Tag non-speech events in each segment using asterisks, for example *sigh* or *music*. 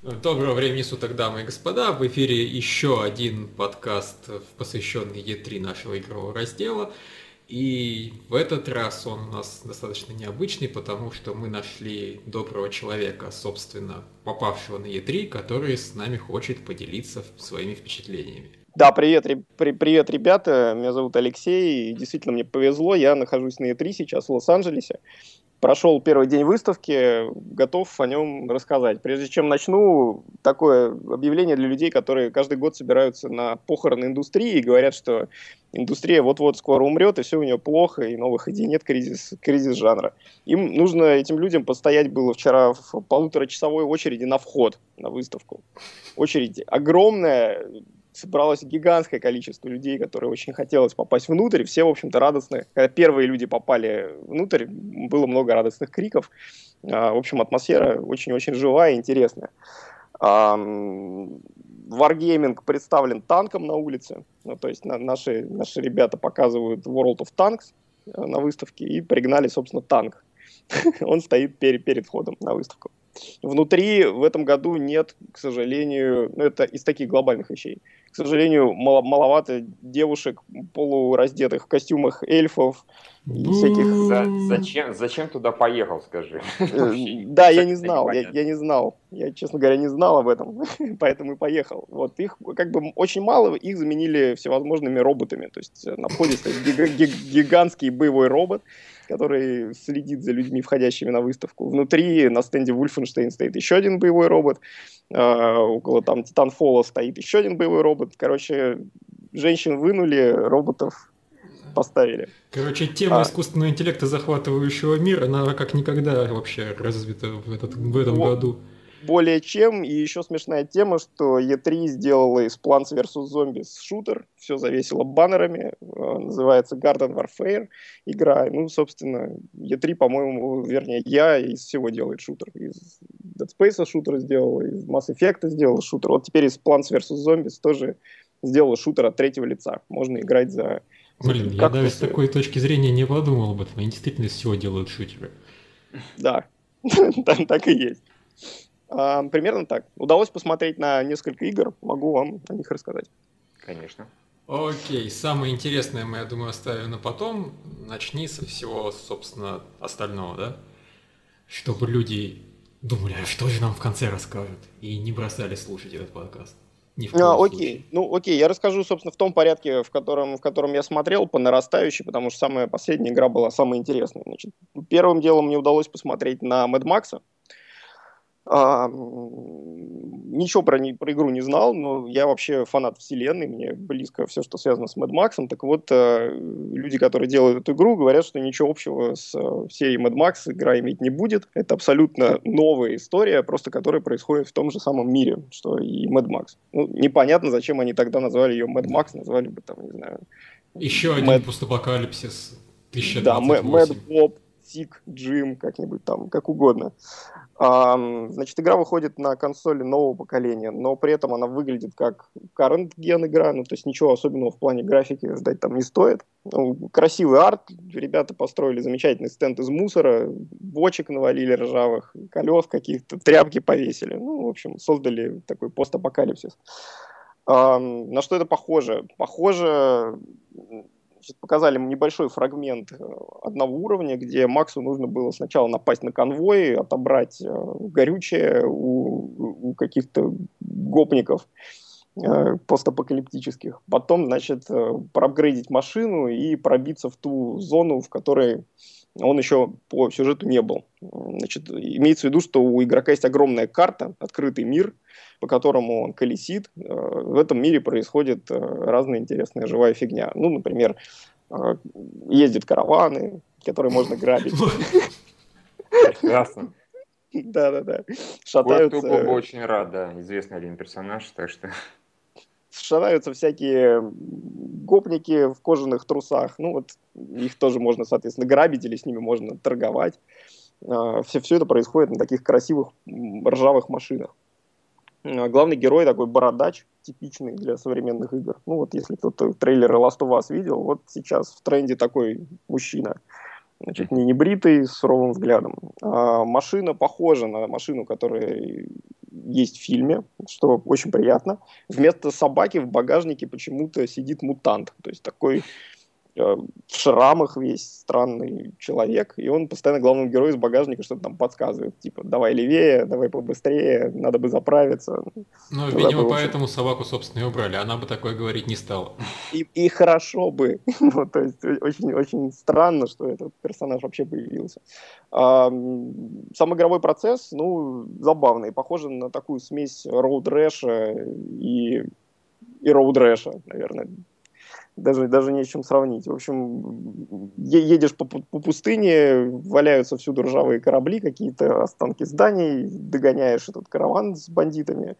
Доброго времени суток, дамы и господа. В эфире еще один подкаст, посвященный E3 нашего игрового раздела. И в этот раз он у нас достаточно необычный, потому что мы нашли доброго человека, собственно, попавшего на E3, который с нами хочет поделиться своими впечатлениями. Да, привет, при, привет, ребята. Меня зовут Алексей. И действительно, мне повезло. Я нахожусь на E3 сейчас в Лос-Анджелесе прошел первый день выставки, готов о нем рассказать. Прежде чем начну, такое объявление для людей, которые каждый год собираются на похороны индустрии и говорят, что индустрия вот-вот скоро умрет, и все у нее плохо, и новых идей нет, кризис, кризис жанра. Им нужно этим людям постоять было вчера в полуторачасовой очереди на вход на выставку. Очередь огромная, собралось гигантское количество людей, которые очень хотелось попасть внутрь. Все, в общем-то, радостны. Когда первые люди попали внутрь, было много радостных криков. А, в общем, атмосфера очень-очень живая и интересная. Wargaming представлен танком на улице. Ну, то есть на, наши, наши ребята показывают World of Tanks э, на выставке и пригнали, собственно, танк. *laughs* Он стоит перед, перед входом на выставку. Внутри в этом году нет, к сожалению, ну это из таких глобальных вещей, к сожалению, мало, маловато девушек полураздетых в костюмах эльфов и всяких... За, зачем, зачем туда поехал, скажи? Э, да, я не знал, я, я не знал. Я, честно говоря, не знал об этом, *laughs* поэтому и поехал. Вот их как бы очень мало, их заменили всевозможными роботами. То есть на входе стоит гигантский боевой робот, который следит за людьми, входящими на выставку. Внутри на стенде Wolfenstein стоит еще один боевой робот. Э, около там Titanfall стоит еще один боевой робот. Короче, женщин вынули, роботов поставили. Короче, тема а... искусственного интеллекта, захватывающего мир, она как никогда вообще развита в, этот, в этом вот. году более чем. И еще смешная тема, что E3 сделала из Plants vs. Zombies шутер, все завесило баннерами, э, называется Garden Warfare игра. Ну, собственно, E3, по-моему, вернее, я из всего делает шутер. Из Dead Space шутер сделал, из Mass Effect сделал шутер. Вот теперь из Plants vs. Zombies тоже сделала шутер от третьего лица. Можно играть за... Блин, я даже с такой точки зрения не подумал об этом. Они действительно из всего делают шутеры. Да, *laughs* так и есть. Примерно так. Удалось посмотреть на несколько игр, могу вам о них рассказать. Конечно. Окей, самое интересное мы, я думаю, оставим на потом. Начни со всего, собственно, остального, да? Чтобы люди думали, а что же нам в конце расскажут, и не бросали слушать этот подкаст. Ни в а, окей, случае. ну окей, я расскажу, собственно, в том порядке, в котором, в котором я смотрел, по нарастающей, потому что самая последняя игра была самая интересная. Значит, первым делом мне удалось посмотреть на Mad Max, а, ничего про, не, про игру не знал, но я вообще фанат вселенной, мне близко все, что связано с Mad Max. Так вот, э, люди, которые делают эту игру, говорят, что ничего общего с серией Mad Max игра иметь не будет. Это абсолютно новая история, просто которая происходит в том же самом мире, что и Mad Max. Ну, непонятно, зачем они тогда назвали ее Mad Max, назвали бы там, не знаю... Еще Mad... один постапокалипсис 1028. Да, Mad Bob, Тик, Джим, как-нибудь там, как угодно. Значит, игра выходит на консоли нового поколения, но при этом она выглядит как current ген игра, ну, то есть ничего особенного в плане графики ждать там не стоит. Ну, красивый арт, ребята построили замечательный стенд из мусора, бочек навалили ржавых, колес каких-то, тряпки повесили. Ну, в общем, создали такой постапокалипсис. На что это похоже? Похоже Значит, показали небольшой фрагмент э, одного уровня, где Максу нужно было сначала напасть на конвой, отобрать э, горючее у, у каких-то гопников э, постапокалиптических. Потом, значит, проапгрейдить машину и пробиться в ту зону, в которой он еще по сюжету не был. Значит, имеется в виду, что у игрока есть огромная карта, открытый мир, по которому он колесит. Э, в этом мире происходит э, разная интересная живая фигня. Ну, например, э, ездят караваны, которые можно грабить. Прекрасно. Да-да-да. Шатаются... Кое-кто очень рад, да, известный один персонаж, так что шатаются всякие гопники в кожаных трусах. Ну, вот их тоже можно, соответственно, грабить или с ними можно торговать. А, все, все это происходит на таких красивых ржавых машинах. А, главный герой такой бородач, типичный для современных игр. Ну вот если кто-то трейлеры Last of Us видел, вот сейчас в тренде такой мужчина. Значит, не небритый, с суровым взглядом. А, машина похожа на машину, которая есть в фильме, что очень приятно. Вместо собаки в багажнике почему-то сидит мутант. То есть такой в шрамах весь странный человек, и он постоянно главному герою из багажника что-то там подсказывает, типа, давай левее, давай побыстрее, надо бы заправиться. Ну, видимо, поэтому собаку, собственно, и убрали, она бы такое говорить не стала. И, и хорошо бы, *laughs* ну, то есть очень-очень странно, что этот персонаж вообще появился. А, сам игровой процесс, ну, забавный, похоже на такую смесь роуд-рэша и и роуд-рэша, наверное, даже, даже не с чем сравнить. В общем, едешь по, по пустыне, валяются всюду ржавые корабли, какие-то останки зданий, догоняешь этот караван с бандитами.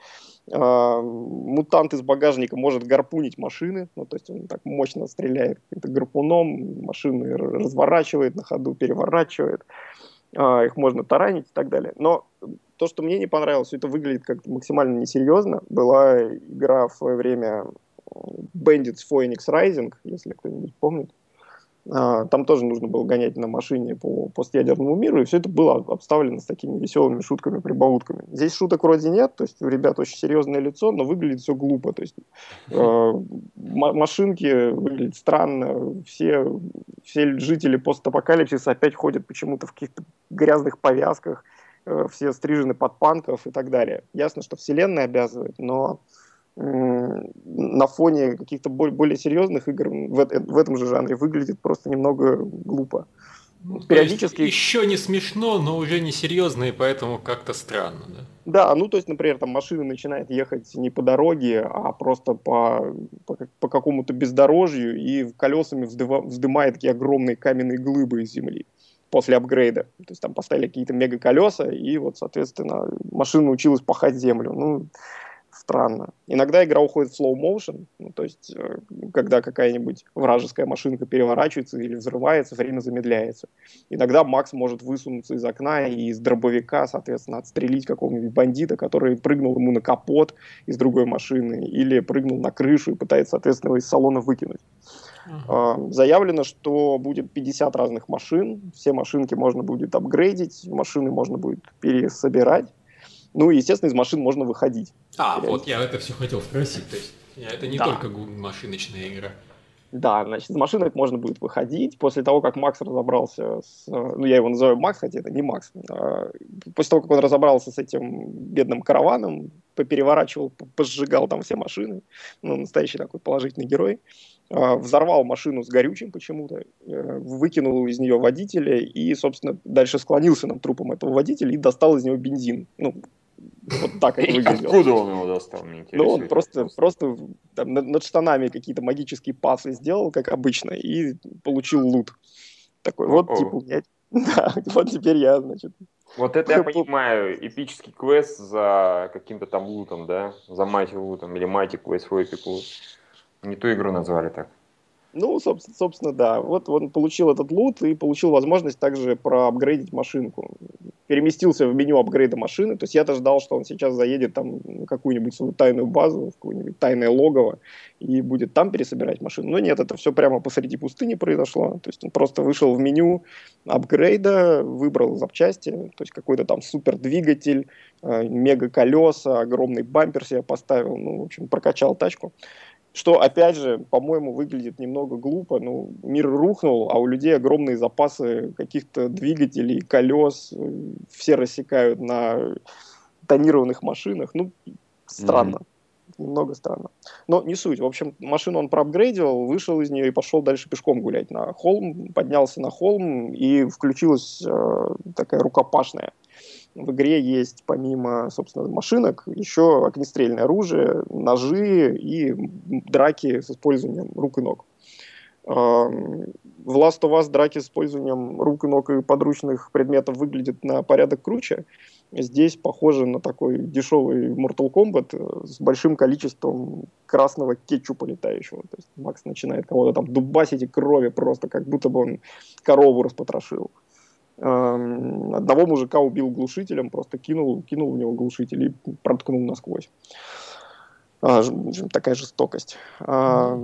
А, мутант из багажника может гарпунить машины, ну, то есть он так мощно стреляет каким-то гарпуном, машины разворачивает на ходу, переворачивает, а, их можно таранить и так далее. Но то, что мне не понравилось, это выглядит как максимально несерьезно. Была игра в свое время Bandits Phoenix Rising, если кто-нибудь помнит. А, там тоже нужно было гонять на машине по постядерному миру, и все это было обставлено с такими веселыми шутками, прибаутками. Здесь шуток вроде нет, то есть у ребят очень серьезное лицо, но выглядит все глупо. То есть э, машинки выглядят странно, все, все жители постапокалипсиса опять ходят почему-то в каких-то грязных повязках, э, все стрижены под панков и так далее. Ясно, что вселенная обязывает, но на фоне каких-то более, серьезных игр в, в этом же жанре выглядит просто немного глупо. Ну, Периодически... еще не смешно, но уже не серьезно, и поэтому как-то странно, да? Да, ну то есть, например, там машина начинает ехать не по дороге, а просто по, по, по какому-то бездорожью и колесами вздыва, вздымает такие огромные каменные глыбы из земли после апгрейда. То есть там поставили какие-то мега колеса, и вот, соответственно, машина научилась пахать землю. Ну, странно. Иногда игра уходит в slow motion, ну, то есть э, когда какая-нибудь вражеская машинка переворачивается или взрывается, время замедляется. Иногда Макс может высунуться из окна и из дробовика, соответственно, отстрелить какого-нибудь бандита, который прыгнул ему на капот из другой машины или прыгнул на крышу и пытается, соответственно, его из салона выкинуть. Uh-huh. Заявлено, что будет 50 разных машин, все машинки можно будет апгрейдить, машины можно будет пересобирать. Ну и, естественно, из машин можно выходить. А, вот я это все хотел спросить. То есть это не да. только машиночная игра. Да, значит, из машинок можно будет выходить. После того, как Макс разобрался с... Ну, я его называю Макс, хотя это не Макс. А, после того, как он разобрался с этим бедным караваном, попереворачивал, пожигал там все машины, ну, настоящий такой положительный герой, взорвал машину с горючим почему-то, э, выкинул из нее водителя и, собственно, дальше склонился над трупом этого водителя и достал из него бензин. Ну, вот так это выглядело. Откуда он его достал, мне интересно. Ну, он просто, просто там, над штанами какие-то магические пасы сделал, как обычно, и получил лут. Такой, вот, типа, я... *laughs* Да, вот теперь я, значит... Вот это я *laughs* понимаю, эпический квест за каким-то там лутом, да? За мать лутом, или мать квест свой эпик Не ту игру назвали так. Ну, собственно, собственно, да. Вот он получил этот лут и получил возможность также проапгрейдить машинку. Переместился в меню апгрейда машины. То есть я-то ждал, что он сейчас заедет там на какую-нибудь свою тайную базу, в какое-нибудь тайное логово и будет там пересобирать машину. Но нет, это все прямо посреди пустыни произошло. То есть он просто вышел в меню апгрейда, выбрал запчасти, то есть какой-то там супер двигатель, э, мега колеса, огромный бампер себе поставил, ну, в общем, прокачал тачку. Что, опять же, по-моему, выглядит немного глупо. Ну, мир рухнул, а у людей огромные запасы каких-то двигателей, колес. Все рассекают на тонированных машинах. Ну, странно. Mm-hmm. Немного странно. Но не суть. В общем, машину он проапгрейдил, вышел из нее и пошел дальше пешком гулять на холм. Поднялся на холм, и включилась э, такая рукопашная в игре есть помимо, собственно, машинок еще огнестрельное оружие, ножи и драки с использованием рук и ног. В Last of Us драки с использованием рук и ног и подручных предметов выглядят на порядок круче. Здесь похоже на такой дешевый Mortal Kombat э, с большим количеством красного кетчупа летающего. То есть Макс начинает кого-то там дубасить и крови просто, как будто бы он корову распотрошил. Эм, одного мужика убил глушителем, просто кинул, кинул в него глушитель и проткнул насквозь. А, такая жестокость. А,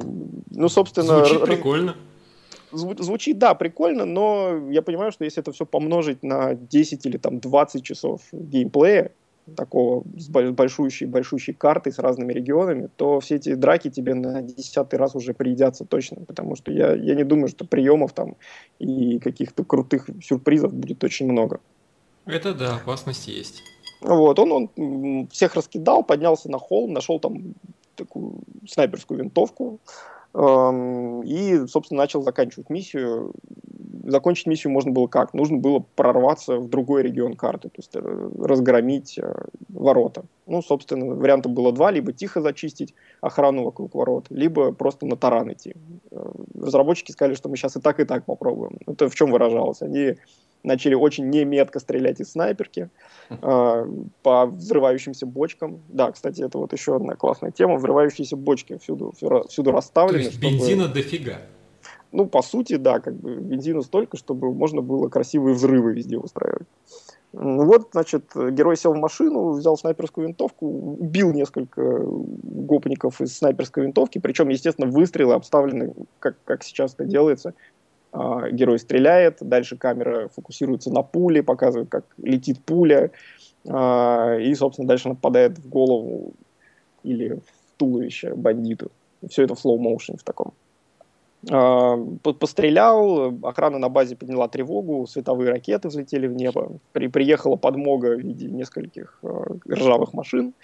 ну, собственно... Звучит прикольно. звучит, да, прикольно, но я понимаю, что если это все помножить на 10 или там 20 часов геймплея, такого с большущей, большущей картой с разными регионами, то все эти драки тебе на десятый раз уже приедятся точно, потому что я, я не думаю, что приемов там и каких-то крутых сюрпризов будет очень много. Это да, опасность есть. Вот, он, он всех раскидал, поднялся на холм, нашел там такую снайперскую винтовку, эм, и, собственно, начал заканчивать миссию закончить миссию можно было как? Нужно было прорваться в другой регион карты, то есть э, разгромить э, ворота. Ну, собственно, вариантов было два, либо тихо зачистить охрану вокруг ворот, либо просто на таран идти. Э, разработчики сказали, что мы сейчас и так, и так попробуем. Это в чем выражалось? Они начали очень неметко стрелять из снайперки э, по взрывающимся бочкам. Да, кстати, это вот еще одна классная тема. Взрывающиеся бочки всюду, всюду расставлены. То есть чтобы... бензина дофига. Ну, по сути, да, как бы бензина столько, чтобы можно было красивые взрывы везде устраивать. Вот, значит, герой сел в машину, взял снайперскую винтовку, убил несколько гопников из снайперской винтовки, причем, естественно, выстрелы обставлены, как, как сейчас это делается. А, герой стреляет, дальше камера фокусируется на пуле, показывает, как летит пуля, а, и, собственно, дальше нападает в голову или в туловище бандиту. Все это в slow motion в таком. А, пострелял, охрана на базе подняла тревогу, световые ракеты взлетели в небо, при, приехала подмога в виде нескольких э, ржавых машин.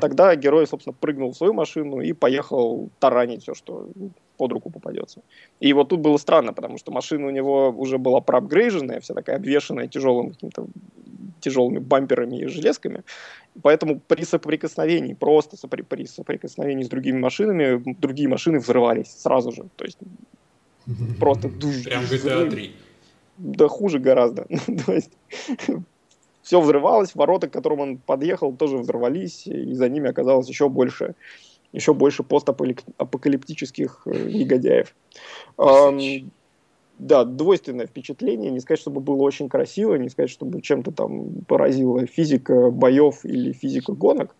Тогда герой, собственно, прыгнул в свою машину и поехал таранить все, что под руку попадется. И вот тут было странно, потому что машина у него уже была проапгрейженная, вся такая обвешенная тяжелым каким-то тяжелыми бамперами и железками. Поэтому при соприкосновении, просто сопри, при соприкосновении с другими машинами, другие машины взрывались сразу же. То есть просто... Прям GTA 3. Да хуже гораздо. *laughs* То есть все взрывалось, ворота, к которым он подъехал, тоже взорвались, и за ними оказалось еще больше еще больше постапокалиптических э, негодяев. Да, двойственное впечатление. Не сказать, чтобы было очень красиво, не сказать, чтобы чем-то там поразила физика боев или физика гонок.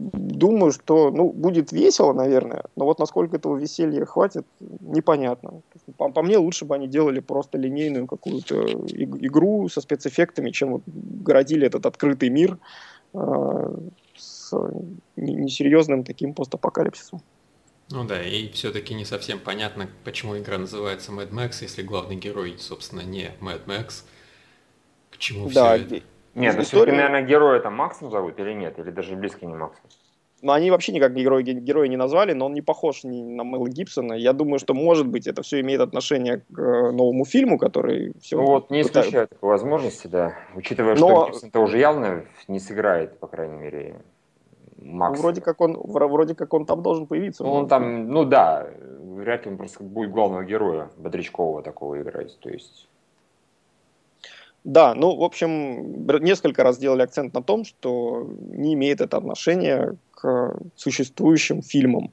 Думаю, что ну, будет весело, наверное, но вот насколько этого веселья хватит, непонятно. По, по мне, лучше бы они делали просто линейную какую-то игру со спецэффектами, чем вот городили этот открытый мир э, с несерьезным таким постапокалипсисом. Ну да, и все-таки не совсем понятно, почему игра называется Mad Max, если главный герой, собственно, не Mad Max. К чему да, все это? Нет, ну все-таки, наверное, героя там Максом зовут или нет, или даже близко не Максом. Но они вообще никак героя, героя не назвали, но он не похож ни на Мэла Гибсона. Я думаю, что, может быть, это все имеет отношение к э, новому фильму, который все... Ну вот, не исключаю такой возможности, да. Учитывая, но... что Гибсон-то уже явно не сыграет, по крайней мере, Макс. Ну, вроде как он, вроде как он там должен появиться. Ну, он там, ну да, вряд ли он просто будет главного героя Бодрячкова такого играть, то есть. Да, ну, в общем, несколько раз делали акцент на том, что не имеет это отношения к существующим фильмам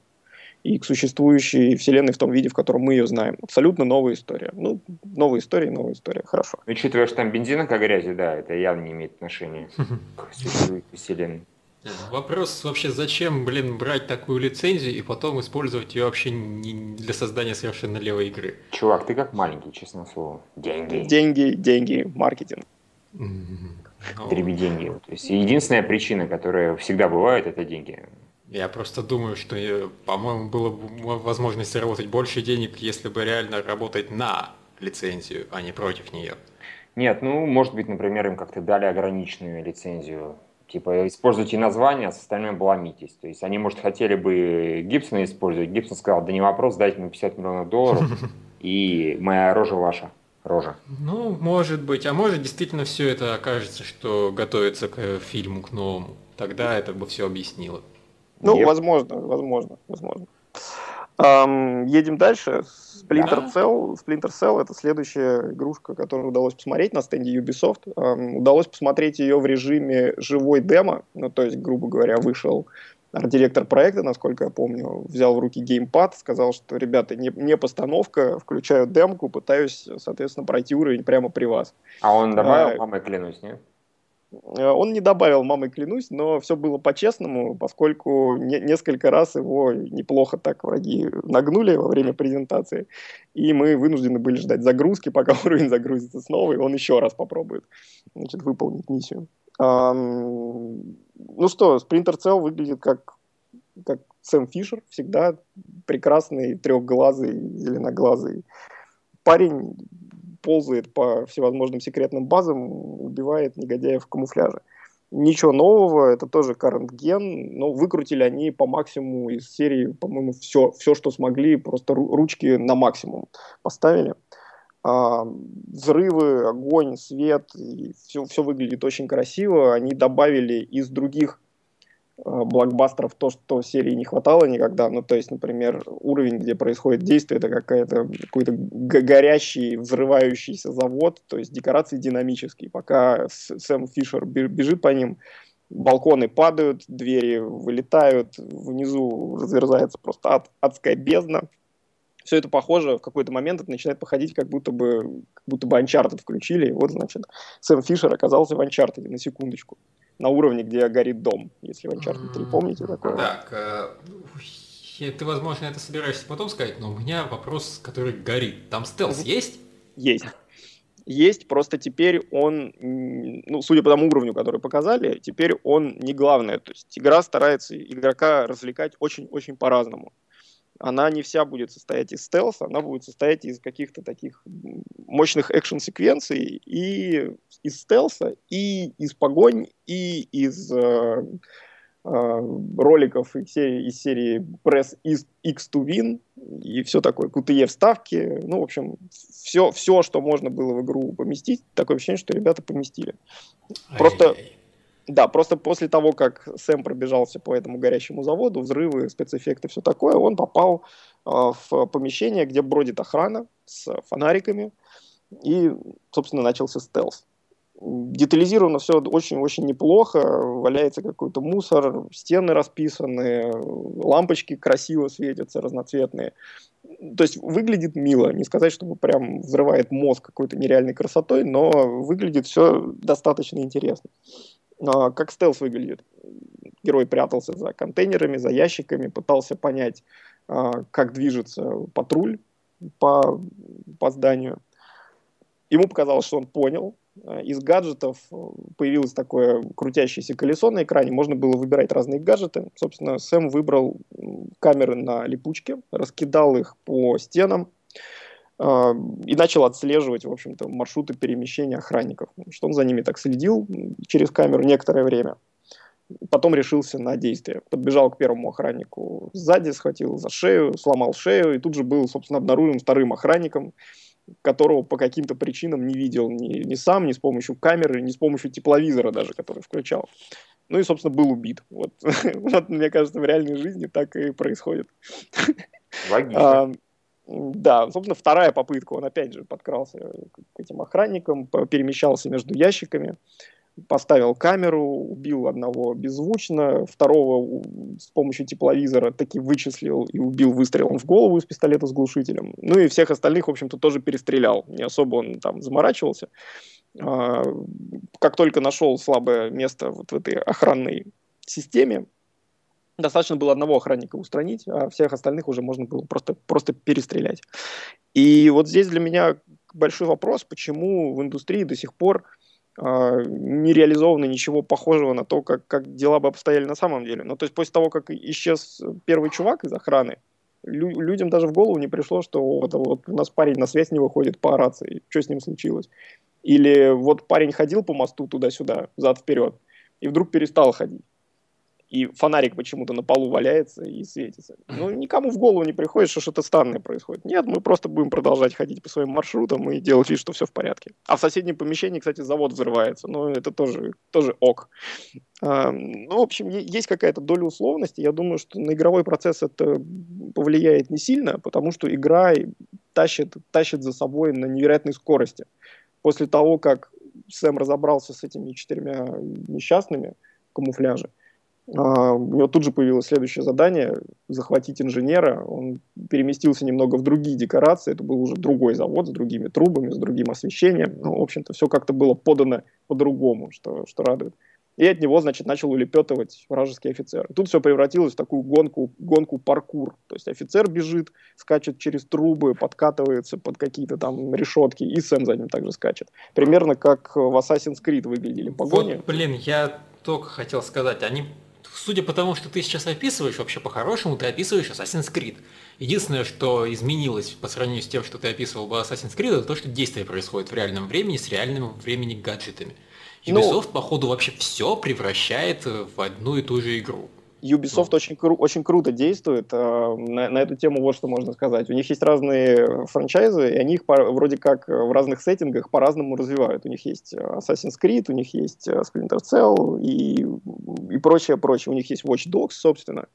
и к существующей вселенной в том виде, в котором мы ее знаем. Абсолютно новая история. Ну, новая история, новая история. Хорошо. Учитывая, что там бензина как грязи, да, это явно не имеет отношения к существующей вселенной. Вопрос вообще, зачем, блин, брать такую лицензию и потом использовать ее вообще не для создания совершенно левой игры? Чувак, ты как маленький, честное слово. Деньги. Деньги, деньги, маркетинг. Треби ну. деньги. То есть единственная причина, которая всегда бывает, это деньги. Я просто думаю, что, э, по-моему, было бы возможность заработать больше денег, если бы реально работать на лицензию, а не против нее. Нет, ну, может быть, например, им как-то дали ограниченную лицензию Типа, используйте название, а с остальным обломитесь. То есть они, может, хотели бы Гибсона использовать. Гибсон сказал, да не вопрос, дайте мне 50 миллионов долларов, *laughs* и моя рожа ваша. Рожа. Ну, может быть. А может, действительно все это окажется, что готовится к фильму, к новому. Тогда это бы все объяснило. Ну, Нет. возможно, возможно, возможно. Um, едем дальше. Splinter да. Cell. Splinter Cell это следующая игрушка, которую удалось посмотреть на стенде Ubisoft. Um, удалось посмотреть ее в режиме живой демо, ну то есть, грубо говоря, вышел арт-директор проекта, насколько я помню, взял в руки геймпад, сказал, что, ребята, не, не постановка, включаю демку, пытаюсь, соответственно, пройти уровень прямо при вас. А он добавил, а, мамой клянусь, нет? Э, он не добавил «мамой клянусь», но все было по-честному, поскольку не, несколько раз его неплохо так враги нагнули во время презентации, и мы вынуждены были ждать загрузки, *laughs* пока уровень загрузится снова, и он еще раз попробует значит, выполнить миссию. Um, ну что, Sprinter Cell выглядит как, как Сэм Фишер, всегда прекрасный, трехглазый, зеленоглазый парень, ползает по всевозможным секретным базам, убивает негодяев в камуфляже. Ничего нового, это тоже current ген, но выкрутили они по максимуму из серии, по-моему, все, все, что смогли, просто ручки на максимум поставили. А, взрывы, огонь, свет, и все, все выглядит очень красиво. Они добавили из других блокбастеров то, что серии не хватало никогда. Ну, то есть, например, уровень, где происходит действие, это какая-то, какой-то горящий, взрывающийся завод, то есть декорации динамические. Пока Сэм Фишер бежит по ним, балконы падают, двери вылетают, внизу разверзается просто ад, адская бездна. Все это похоже, в какой-то момент это начинает походить, как будто бы, как будто бы Uncharted включили, и вот, значит, Сэм Фишер оказался в Uncharted, на секундочку на уровне, где горит дом, если в Uncharted 3 помните такое. Так, э, ты, возможно, это собираешься потом сказать, но у меня вопрос, который горит. Там стелс есть? Есть. Есть, просто теперь он, ну, судя по тому уровню, который показали, теперь он не главное. То есть игра старается игрока развлекать очень-очень по-разному она не вся будет состоять из стелса, она будет состоять из каких-то таких мощных экшн-секвенций и из стелса, и из погонь, и из э, э, роликов из серии, из серии Press X to Win, и все такое, QTE вставки, ну, в общем, все, все, что можно было в игру поместить, такое ощущение, что ребята поместили. Просто... Ай-яй-яй да, просто после того, как Сэм пробежался по этому горящему заводу, взрывы, спецэффекты, все такое, он попал э, в помещение, где бродит охрана с фонариками, и, собственно, начался стелс. Детализировано все очень-очень неплохо, валяется какой-то мусор, стены расписаны, лампочки красиво светятся, разноцветные. То есть выглядит мило, не сказать, чтобы прям взрывает мозг какой-то нереальной красотой, но выглядит все достаточно интересно. А, как стелс выглядит. Герой прятался за контейнерами, за ящиками, пытался понять, а, как движется патруль по, по зданию. Ему показалось, что он понял. Из гаджетов появилось такое крутящееся колесо на экране, можно было выбирать разные гаджеты. Собственно, Сэм выбрал камеры на липучке, раскидал их по стенам, и начал отслеживать, в общем-то, маршруты перемещения охранников. Что он за ними так следил через камеру некоторое время. Потом решился на действие. Подбежал к первому охраннику сзади, схватил за шею, сломал шею, и тут же был, собственно, обнаружен вторым охранником, которого по каким-то причинам не видел ни, ни сам, ни с помощью камеры, ни с помощью тепловизора даже, который включал. Ну и, собственно, был убит. Вот, *laughs* вот мне кажется, в реальной жизни так и происходит. Логично. Да, собственно, вторая попытка, он опять же подкрался к этим охранникам, перемещался между ящиками, поставил камеру, убил одного беззвучно, второго с помощью тепловизора таки вычислил и убил выстрелом в голову из пистолета с глушителем. Ну и всех остальных, в общем-то, тоже перестрелял. Не особо он там заморачивался. А, как только нашел слабое место вот в этой охранной системе, достаточно было одного охранника устранить, а всех остальных уже можно было просто, просто перестрелять. И вот здесь для меня большой вопрос, почему в индустрии до сих пор э, не реализовано ничего похожего на то, как, как дела бы обстояли на самом деле. Ну, то есть после того, как исчез первый чувак из охраны, лю- людям даже в голову не пришло, что вот, вот у нас парень на связь не выходит по рации, что с ним случилось. Или вот парень ходил по мосту туда-сюда, зад-вперед, и вдруг перестал ходить и фонарик почему-то на полу валяется и светится. Ну, никому в голову не приходит, что что-то странное происходит. Нет, мы просто будем продолжать ходить по своим маршрутам и делать вид, что все в порядке. А в соседнем помещении, кстати, завод взрывается. Ну, это тоже, тоже ок. А, ну, в общем, есть какая-то доля условности. Я думаю, что на игровой процесс это повлияет не сильно, потому что игра тащит, тащит за собой на невероятной скорости. После того, как Сэм разобрался с этими четырьмя несчастными А, у него тут же появилось следующее задание – захватить инженера. Он переместился немного в другие декорации. Это был уже другой завод с другими трубами, с другим освещением. Ну, в общем-то, все как-то было подано по-другому, что, что радует. И от него, значит, начал улепетывать вражеский офицер. Тут все превратилось в такую гонку, гонку паркур. То есть офицер бежит, скачет через трубы, подкатывается под какие-то там решетки, и Сэм за ним также скачет. Примерно как в Assassin's Creed выглядели погони. Вот, блин, я только хотел сказать, они судя по тому, что ты сейчас описываешь, вообще по-хорошему ты описываешь Assassin's Creed. Единственное, что изменилось по сравнению с тем, что ты описывал в Assassin's Creed, это то, что действие происходит в реальном времени с реальным времени гаджетами. Ну, Ubisoft, ну, походу, вообще все превращает в одну и ту же игру. Ubisoft очень, кру- очень круто действует. Э, на, на эту тему вот что можно сказать. У них есть разные франчайзы, и они их по, вроде как в разных сеттингах по-разному развивают. У них есть Assassin's Creed, у них есть Splinter Cell и, и прочее, прочее. У них есть Watch Dogs, собственно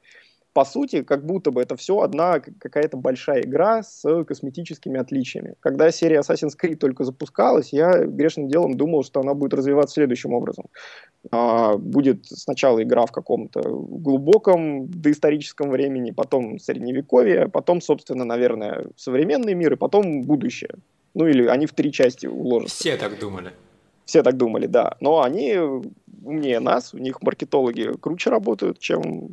по сути, как будто бы это все одна какая-то большая игра с косметическими отличиями. Когда серия Assassin's Creed только запускалась, я грешным делом думал, что она будет развиваться следующим образом. А, будет сначала игра в каком-то глубоком доисторическом времени, потом средневековье, потом, собственно, наверное, современный мир, и потом будущее. Ну или они в три части уложатся. Все так думали. Все так думали, да. Но они умнее нас, у них маркетологи круче работают, чем,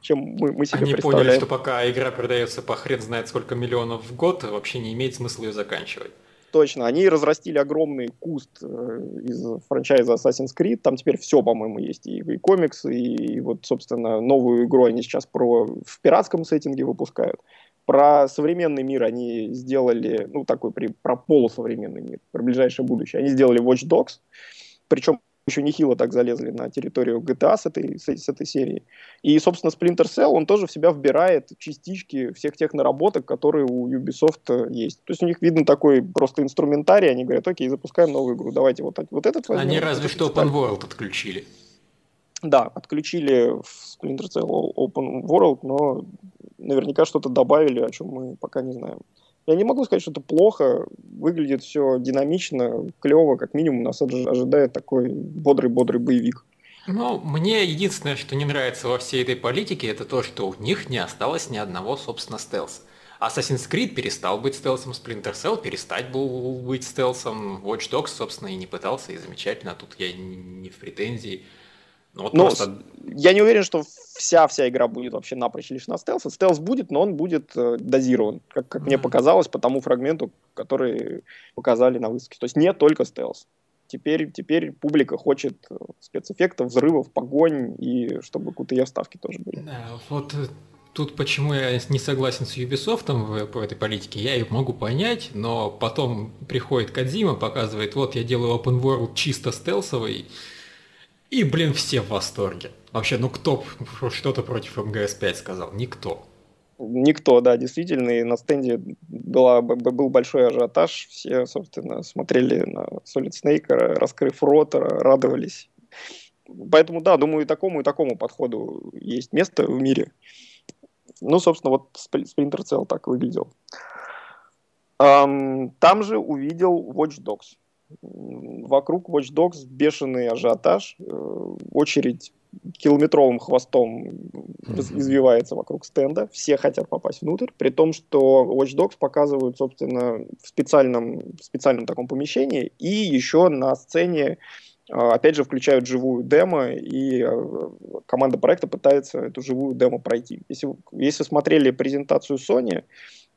чем мы, мы себе Они представляем. поняли, что пока игра продается по хрен знает сколько миллионов в год, вообще не имеет смысла ее заканчивать. Точно, они разрастили огромный куст э, из франчайза Assassin's Creed, там теперь все, по-моему, есть, и, и комиксы, и, и вот, собственно, новую игру они сейчас про, в пиратском сеттинге выпускают. Про современный мир они сделали, ну, такой при, про полусовременный мир, про ближайшее будущее. Они сделали Watch Dogs, причем еще нехило так залезли на территорию GTA с этой, с, с этой серии. И, собственно, Splinter Cell, он тоже в себя вбирает частички всех тех наработок, которые у Ubisoft э, есть. То есть у них видно такой просто инструментарий, они говорят, окей, запускаем новую игру, давайте вот, вот этот возьмем. Они разве что Open World отключили. Да, отключили в Splinter Cell Open World, но наверняка что-то добавили, о чем мы пока не знаем. Я не могу сказать, что это плохо. Выглядит все динамично, клево. Как минимум нас ожидает такой бодрый-бодрый боевик. Ну, мне единственное, что не нравится во всей этой политике, это то, что у них не осталось ни одного, собственно, стелса. Assassin's Creed перестал быть стелсом, Splinter Cell перестать был быть стелсом, Watch Dogs, собственно, и не пытался, и замечательно, тут я не в претензии. Ну, вот но ну, просто... Я не уверен, что вся-вся игра будет вообще напрочь лишена стелса. Стелс будет, но он будет э, дозирован, как, как mm-hmm. мне показалось, по тому фрагменту, который показали на выставке. То есть не только стелс. Теперь, теперь публика хочет э, спецэффектов, взрывов, погонь, и чтобы крутые вставки тоже были. Да, вот э, тут почему я не согласен с Ubisoft в, по этой политике, я их могу понять, но потом приходит Кадзима, показывает, вот я делаю open world чисто стелсовый, и, блин, все в восторге. Вообще, ну кто что-то против МГС-5 сказал? Никто. Никто, да, действительно. И на стенде была, был большой ажиотаж. Все, собственно, смотрели на Solid Snake, раскрыв рот, радовались. Поэтому, да, думаю, и такому, и такому подходу есть место в мире. Ну, собственно, вот Splinter Cell так выглядел. Там же увидел Watch Dogs вокруг Watch Dogs бешеный ажиотаж, э, очередь километровым хвостом извивается вокруг стенда, все хотят попасть внутрь, при том, что Watch Dogs показывают, собственно, в специальном, в специальном таком помещении, и еще на сцене э, опять же включают живую демо, и э, команда проекта пытается эту живую демо пройти. Если, если смотрели презентацию Sony,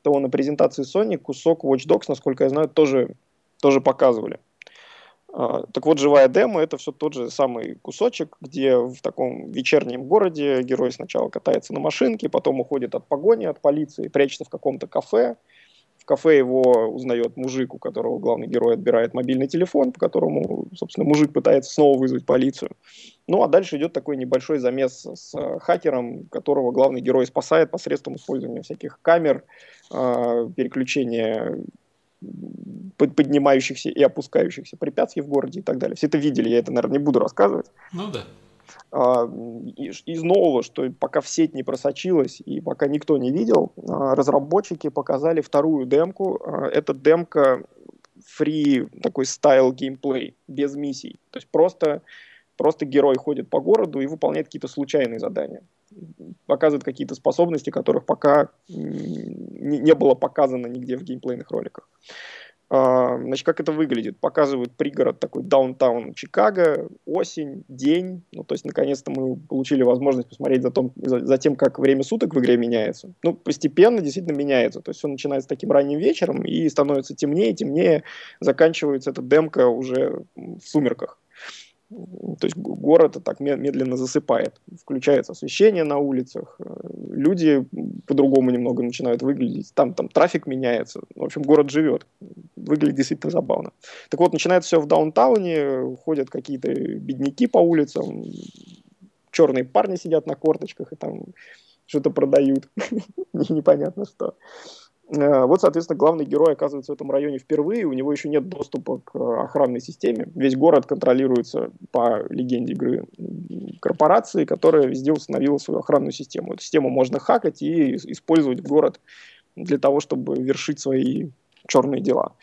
то на презентации Sony кусок Watch Dogs, насколько я знаю, тоже тоже показывали. А, так вот, живая демо — это все тот же самый кусочек, где в таком вечернем городе герой сначала катается на машинке, потом уходит от погони, от полиции, прячется в каком-то кафе. В кафе его узнает мужик, у которого главный герой отбирает мобильный телефон, по которому, собственно, мужик пытается снова вызвать полицию. Ну, а дальше идет такой небольшой замес с хакером, которого главный герой спасает посредством использования всяких камер, а, переключения поднимающихся и опускающихся препятствий в городе и так далее. Все это видели, я это, наверное, не буду рассказывать. Ну да. А, из нового, что пока в сеть не просочилось и пока никто не видел, а, разработчики показали вторую демку. А, эта демка free такой стайл геймплей, без миссий. То есть просто Просто герой ходит по городу и выполняет какие-то случайные задания. Показывает какие-то способности, которых пока не было показано нигде в геймплейных роликах. А, значит, как это выглядит? Показывают пригород такой даунтаун Чикаго, осень, день. Ну, то есть, наконец-то мы получили возможность посмотреть за, том, за, за тем, как время суток в игре меняется. Ну, постепенно действительно меняется. То есть, он начинается таким ранним вечером и становится темнее, темнее. Заканчивается эта демка уже в сумерках. То есть город так медленно засыпает. Включается освещение на улицах, э, люди по-другому немного начинают выглядеть, там, там трафик меняется. В общем, город живет. Выглядит действительно забавно. Так вот, начинается все в даунтауне, ходят какие-то бедняки по улицам, черные парни сидят на корточках и там что-то продают. *laughs* Непонятно что. Э, вот, соответственно, главный герой оказывается в этом районе впервые, у него еще нет доступа к охранной системе. Весь город контролируется по легенде игры корпорацией, которая везде установила свою охранную систему. Эту систему можно хакать и использовать город для того, чтобы вершить свои черные дела.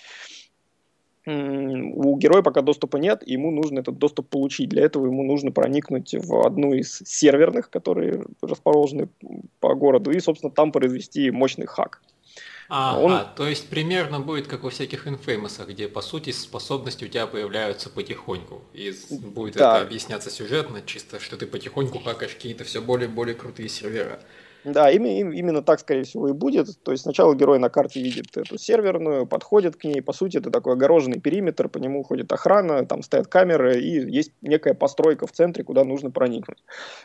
У героя пока доступа нет, ему нужно этот доступ получить. Для этого ему нужно проникнуть в одну из серверных, которые расположены по городу, и, собственно, там произвести мощный хак. А, он... а, то есть примерно будет как во всяких инфеймосах, где по сути способности у тебя появляются потихоньку. И будет да. это объясняться сюжетно, чисто, что ты потихоньку хакаешь какие-то все более и более крутые сервера. Да, именно, так, скорее всего, и будет. То есть сначала герой на карте видит эту серверную, подходит к ней. По сути, это такой огороженный периметр, по нему ходит охрана, там стоят камеры, и есть некая постройка в центре, куда нужно проникнуть.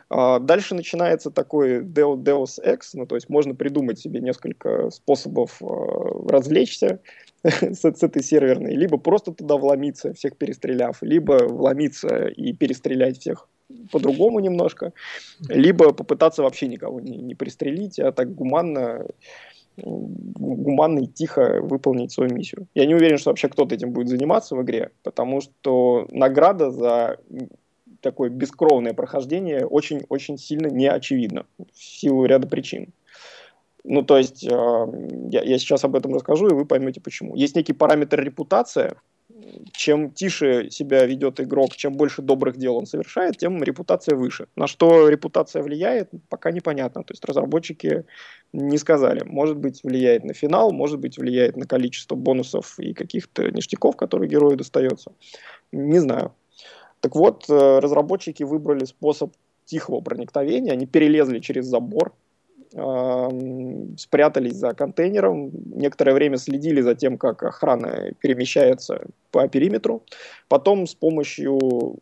А дальше начинается такой Deus Ex, ну, то есть можно придумать себе несколько способов а, развлечься *laughs* с, с этой серверной, либо просто туда вломиться, всех перестреляв, либо вломиться и перестрелять всех по-другому немножко, либо попытаться вообще никого не, не пристрелить, а так гуманно гуманно и тихо выполнить свою миссию. Я не уверен, что вообще кто-то этим будет заниматься в игре, потому что награда за такое бескровное прохождение очень-очень сильно не очевидна в силу ряда причин. Ну, то есть, э, я, я сейчас об этом расскажу, и вы поймете почему. Есть некий параметр репутация, чем тише себя ведет игрок, чем больше добрых дел он совершает, тем репутация выше. На что репутация влияет, пока непонятно. То есть разработчики не сказали. Может быть, влияет на финал, может быть, влияет на количество бонусов и каких-то ништяков, которые герою достается. Не знаю. Так вот, э, разработчики выбрали способ тихого проникновения, они перелезли через забор, спрятались за контейнером, некоторое время следили за тем, как охрана перемещается по периметру. Потом с помощью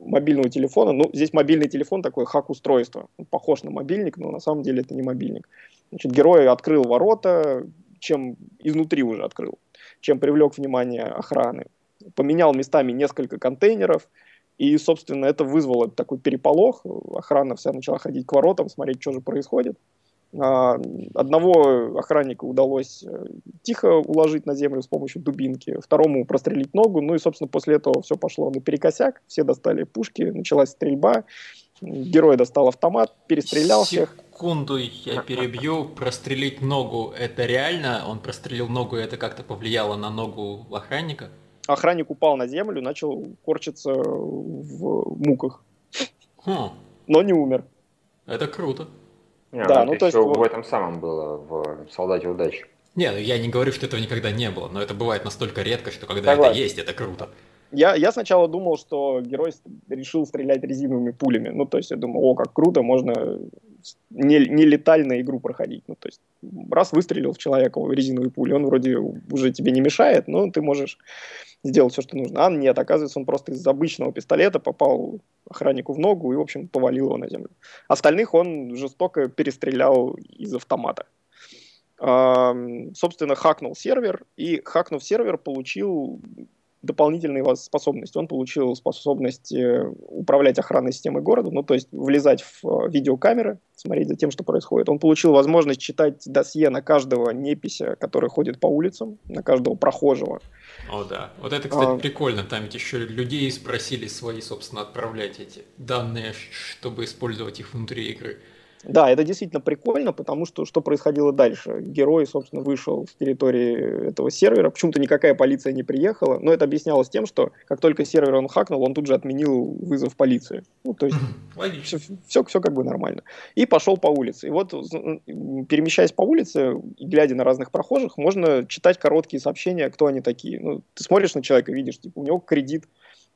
мобильного телефона, ну, здесь мобильный телефон такое хак-устройство, похож на мобильник, но на самом деле это не мобильник. Значит, герой открыл ворота, чем изнутри уже открыл, чем привлек внимание охраны. Поменял местами несколько контейнеров, и, собственно, это вызвало такой переполох. Охрана вся начала ходить к воротам, смотреть, что же происходит. А, одного охранника удалось э, тихо уложить на землю с помощью дубинки, второму прострелить ногу, ну и, собственно, после этого все пошло наперекосяк, все достали пушки, началась стрельба, герой достал автомат, перестрелял всех. Секунду, я перебью, прострелить ногу, это реально? Он прострелил ногу, и это как-то повлияло на ногу охранника? Охранник упал на землю, начал корчиться в муках. Хм. Но не умер. Это круто. Не, да, ну то есть... в этом самом было, в «Солдате удачи». Не, ну я не говорю, что этого никогда не было, но это бывает настолько редко, что когда Согласен. это есть, это круто. Я, я сначала думал, что герой решил стрелять резиновыми пулями. Ну, то есть я думал, о, как круто, можно не, не летально игру проходить. Ну, то есть раз выстрелил в человека резиновой пулей, он вроде уже тебе не мешает, но ты можешь сделать все, что нужно. А нет, оказывается, он просто из обычного пистолета попал охраннику в ногу и, в общем, повалил его на землю. Остальных он жестоко перестрелял из автомата. Собственно, хакнул сервер, и хакнув сервер, получил дополнительные способности. Он получил способность э, управлять охранной системой города, ну, то есть влезать в э, видеокамеры, смотреть за тем, что происходит. Он получил возможность читать досье на каждого непися, который ходит по улицам, на каждого прохожего. О, да. Вот это, кстати, а... прикольно. Там ведь еще людей спросили свои, собственно, отправлять эти данные, чтобы использовать их внутри игры. Да, это действительно прикольно, потому что что происходило дальше? Герой, собственно, вышел с территории этого сервера, почему-то никакая полиция не приехала, но это объяснялось тем, что как только сервер он хакнул, он тут же отменил вызов полиции. Ну, то есть все, все, все как бы нормально. И пошел по улице. И вот, перемещаясь по улице и глядя на разных прохожих, можно читать короткие сообщения, кто они такие. Ну, ты смотришь на человека, видишь, типа, у него кредит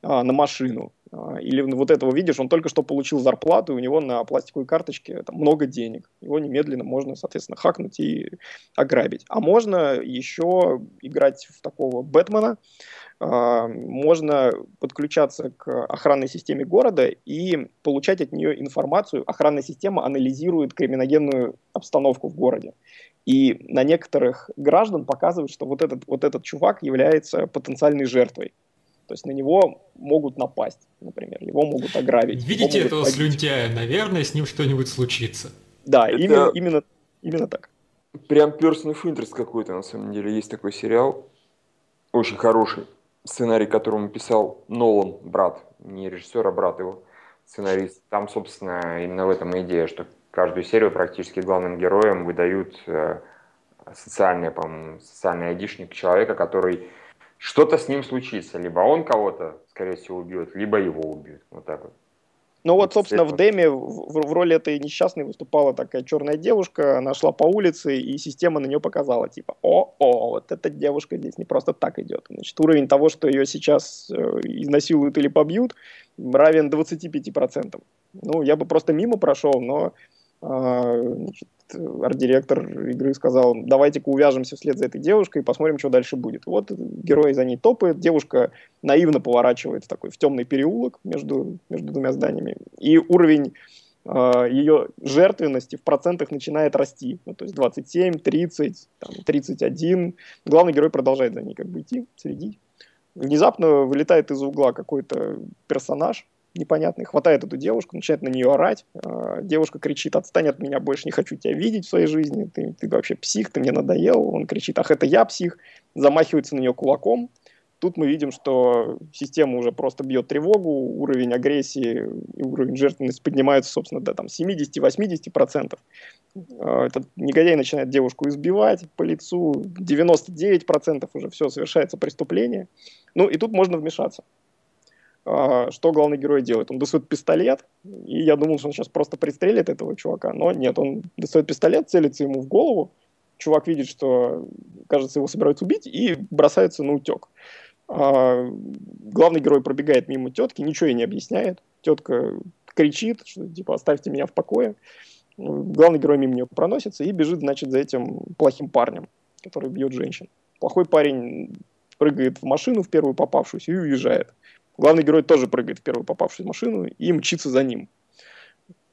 а, на машину. А, или вот этого видишь, он только что получил зарплату, и у него на пластиковой карточке там, много денег. Его немедленно можно, соответственно, хакнуть и ограбить. А можно еще играть в такого Бэтмена, а, можно подключаться к охранной системе города и получать от нее информацию. Охранная система анализирует криминогенную обстановку в городе. И на некоторых граждан показывает, что вот этот, вот этот чувак является потенциальной жертвой. То есть на него могут напасть, например, его могут ограбить. Видите этого побить. слюнтяя? Наверное, с ним что-нибудь случится. Да, Это... именно, именно, именно так. Прям Person of Interest какой-то, на самом деле. Есть такой сериал, очень хороший, сценарий которому писал Нолан, брат, не режиссер, а брат его, сценарист. Там, собственно, именно в этом идея, что каждую серию практически главным героям выдают э, социальный, по социальный айдишник человека, который что-то с ним случится. Либо он кого-то, скорее всего, убьет, либо его убьют. Вот так вот. Ну вот, собственно, в Деме в, в роли этой несчастной выступала такая черная девушка, она шла по улице, и система на нее показала, типа, о, о, вот эта девушка здесь не просто так идет. Значит, уровень того, что ее сейчас э, изнасилуют или побьют, равен 25%. Ну, я бы просто мимо прошел, но значит, арт-директор игры сказал, давайте-ка увяжемся вслед за этой девушкой и посмотрим, что дальше будет. Вот герой за ней топает, девушка наивно поворачивает в такой в темный переулок между, между двумя зданиями, и уровень э, ее жертвенности в процентах начинает расти. Ну, то есть 27, 30, там, 31. Главный герой продолжает за ней как бы идти, следить. Внезапно вылетает из угла какой-то персонаж, непонятный, хватает эту девушку, начинает на нее орать. А, девушка кричит, отстань от меня, больше не хочу тебя видеть в своей жизни, ты, ты вообще псих, ты мне надоел. Он кричит, ах, это я псих, замахивается на нее кулаком. Тут мы видим, что система уже просто бьет тревогу, уровень агрессии и уровень жертвенности поднимаются, собственно, до там, 70-80%. А, этот негодяй начинает девушку избивать по лицу, 99% уже все, совершается преступление. Ну и тут можно вмешаться. А, что главный герой делает? Он достает пистолет, и я думал, что он сейчас просто пристрелит этого чувака, но нет, он достает пистолет, целится ему в голову, чувак видит, что, кажется, его собираются убить, и бросается на утек. А, главный герой пробегает мимо тетки, ничего ей не объясняет. Тетка кричит, что типа оставьте меня в покое. Главный герой мимо нее проносится и бежит, значит, за этим плохим парнем, который бьет женщин. Плохой парень прыгает в машину в первую попавшуюся и уезжает. Главный герой тоже прыгает в первую попавшую машину и мчится за ним.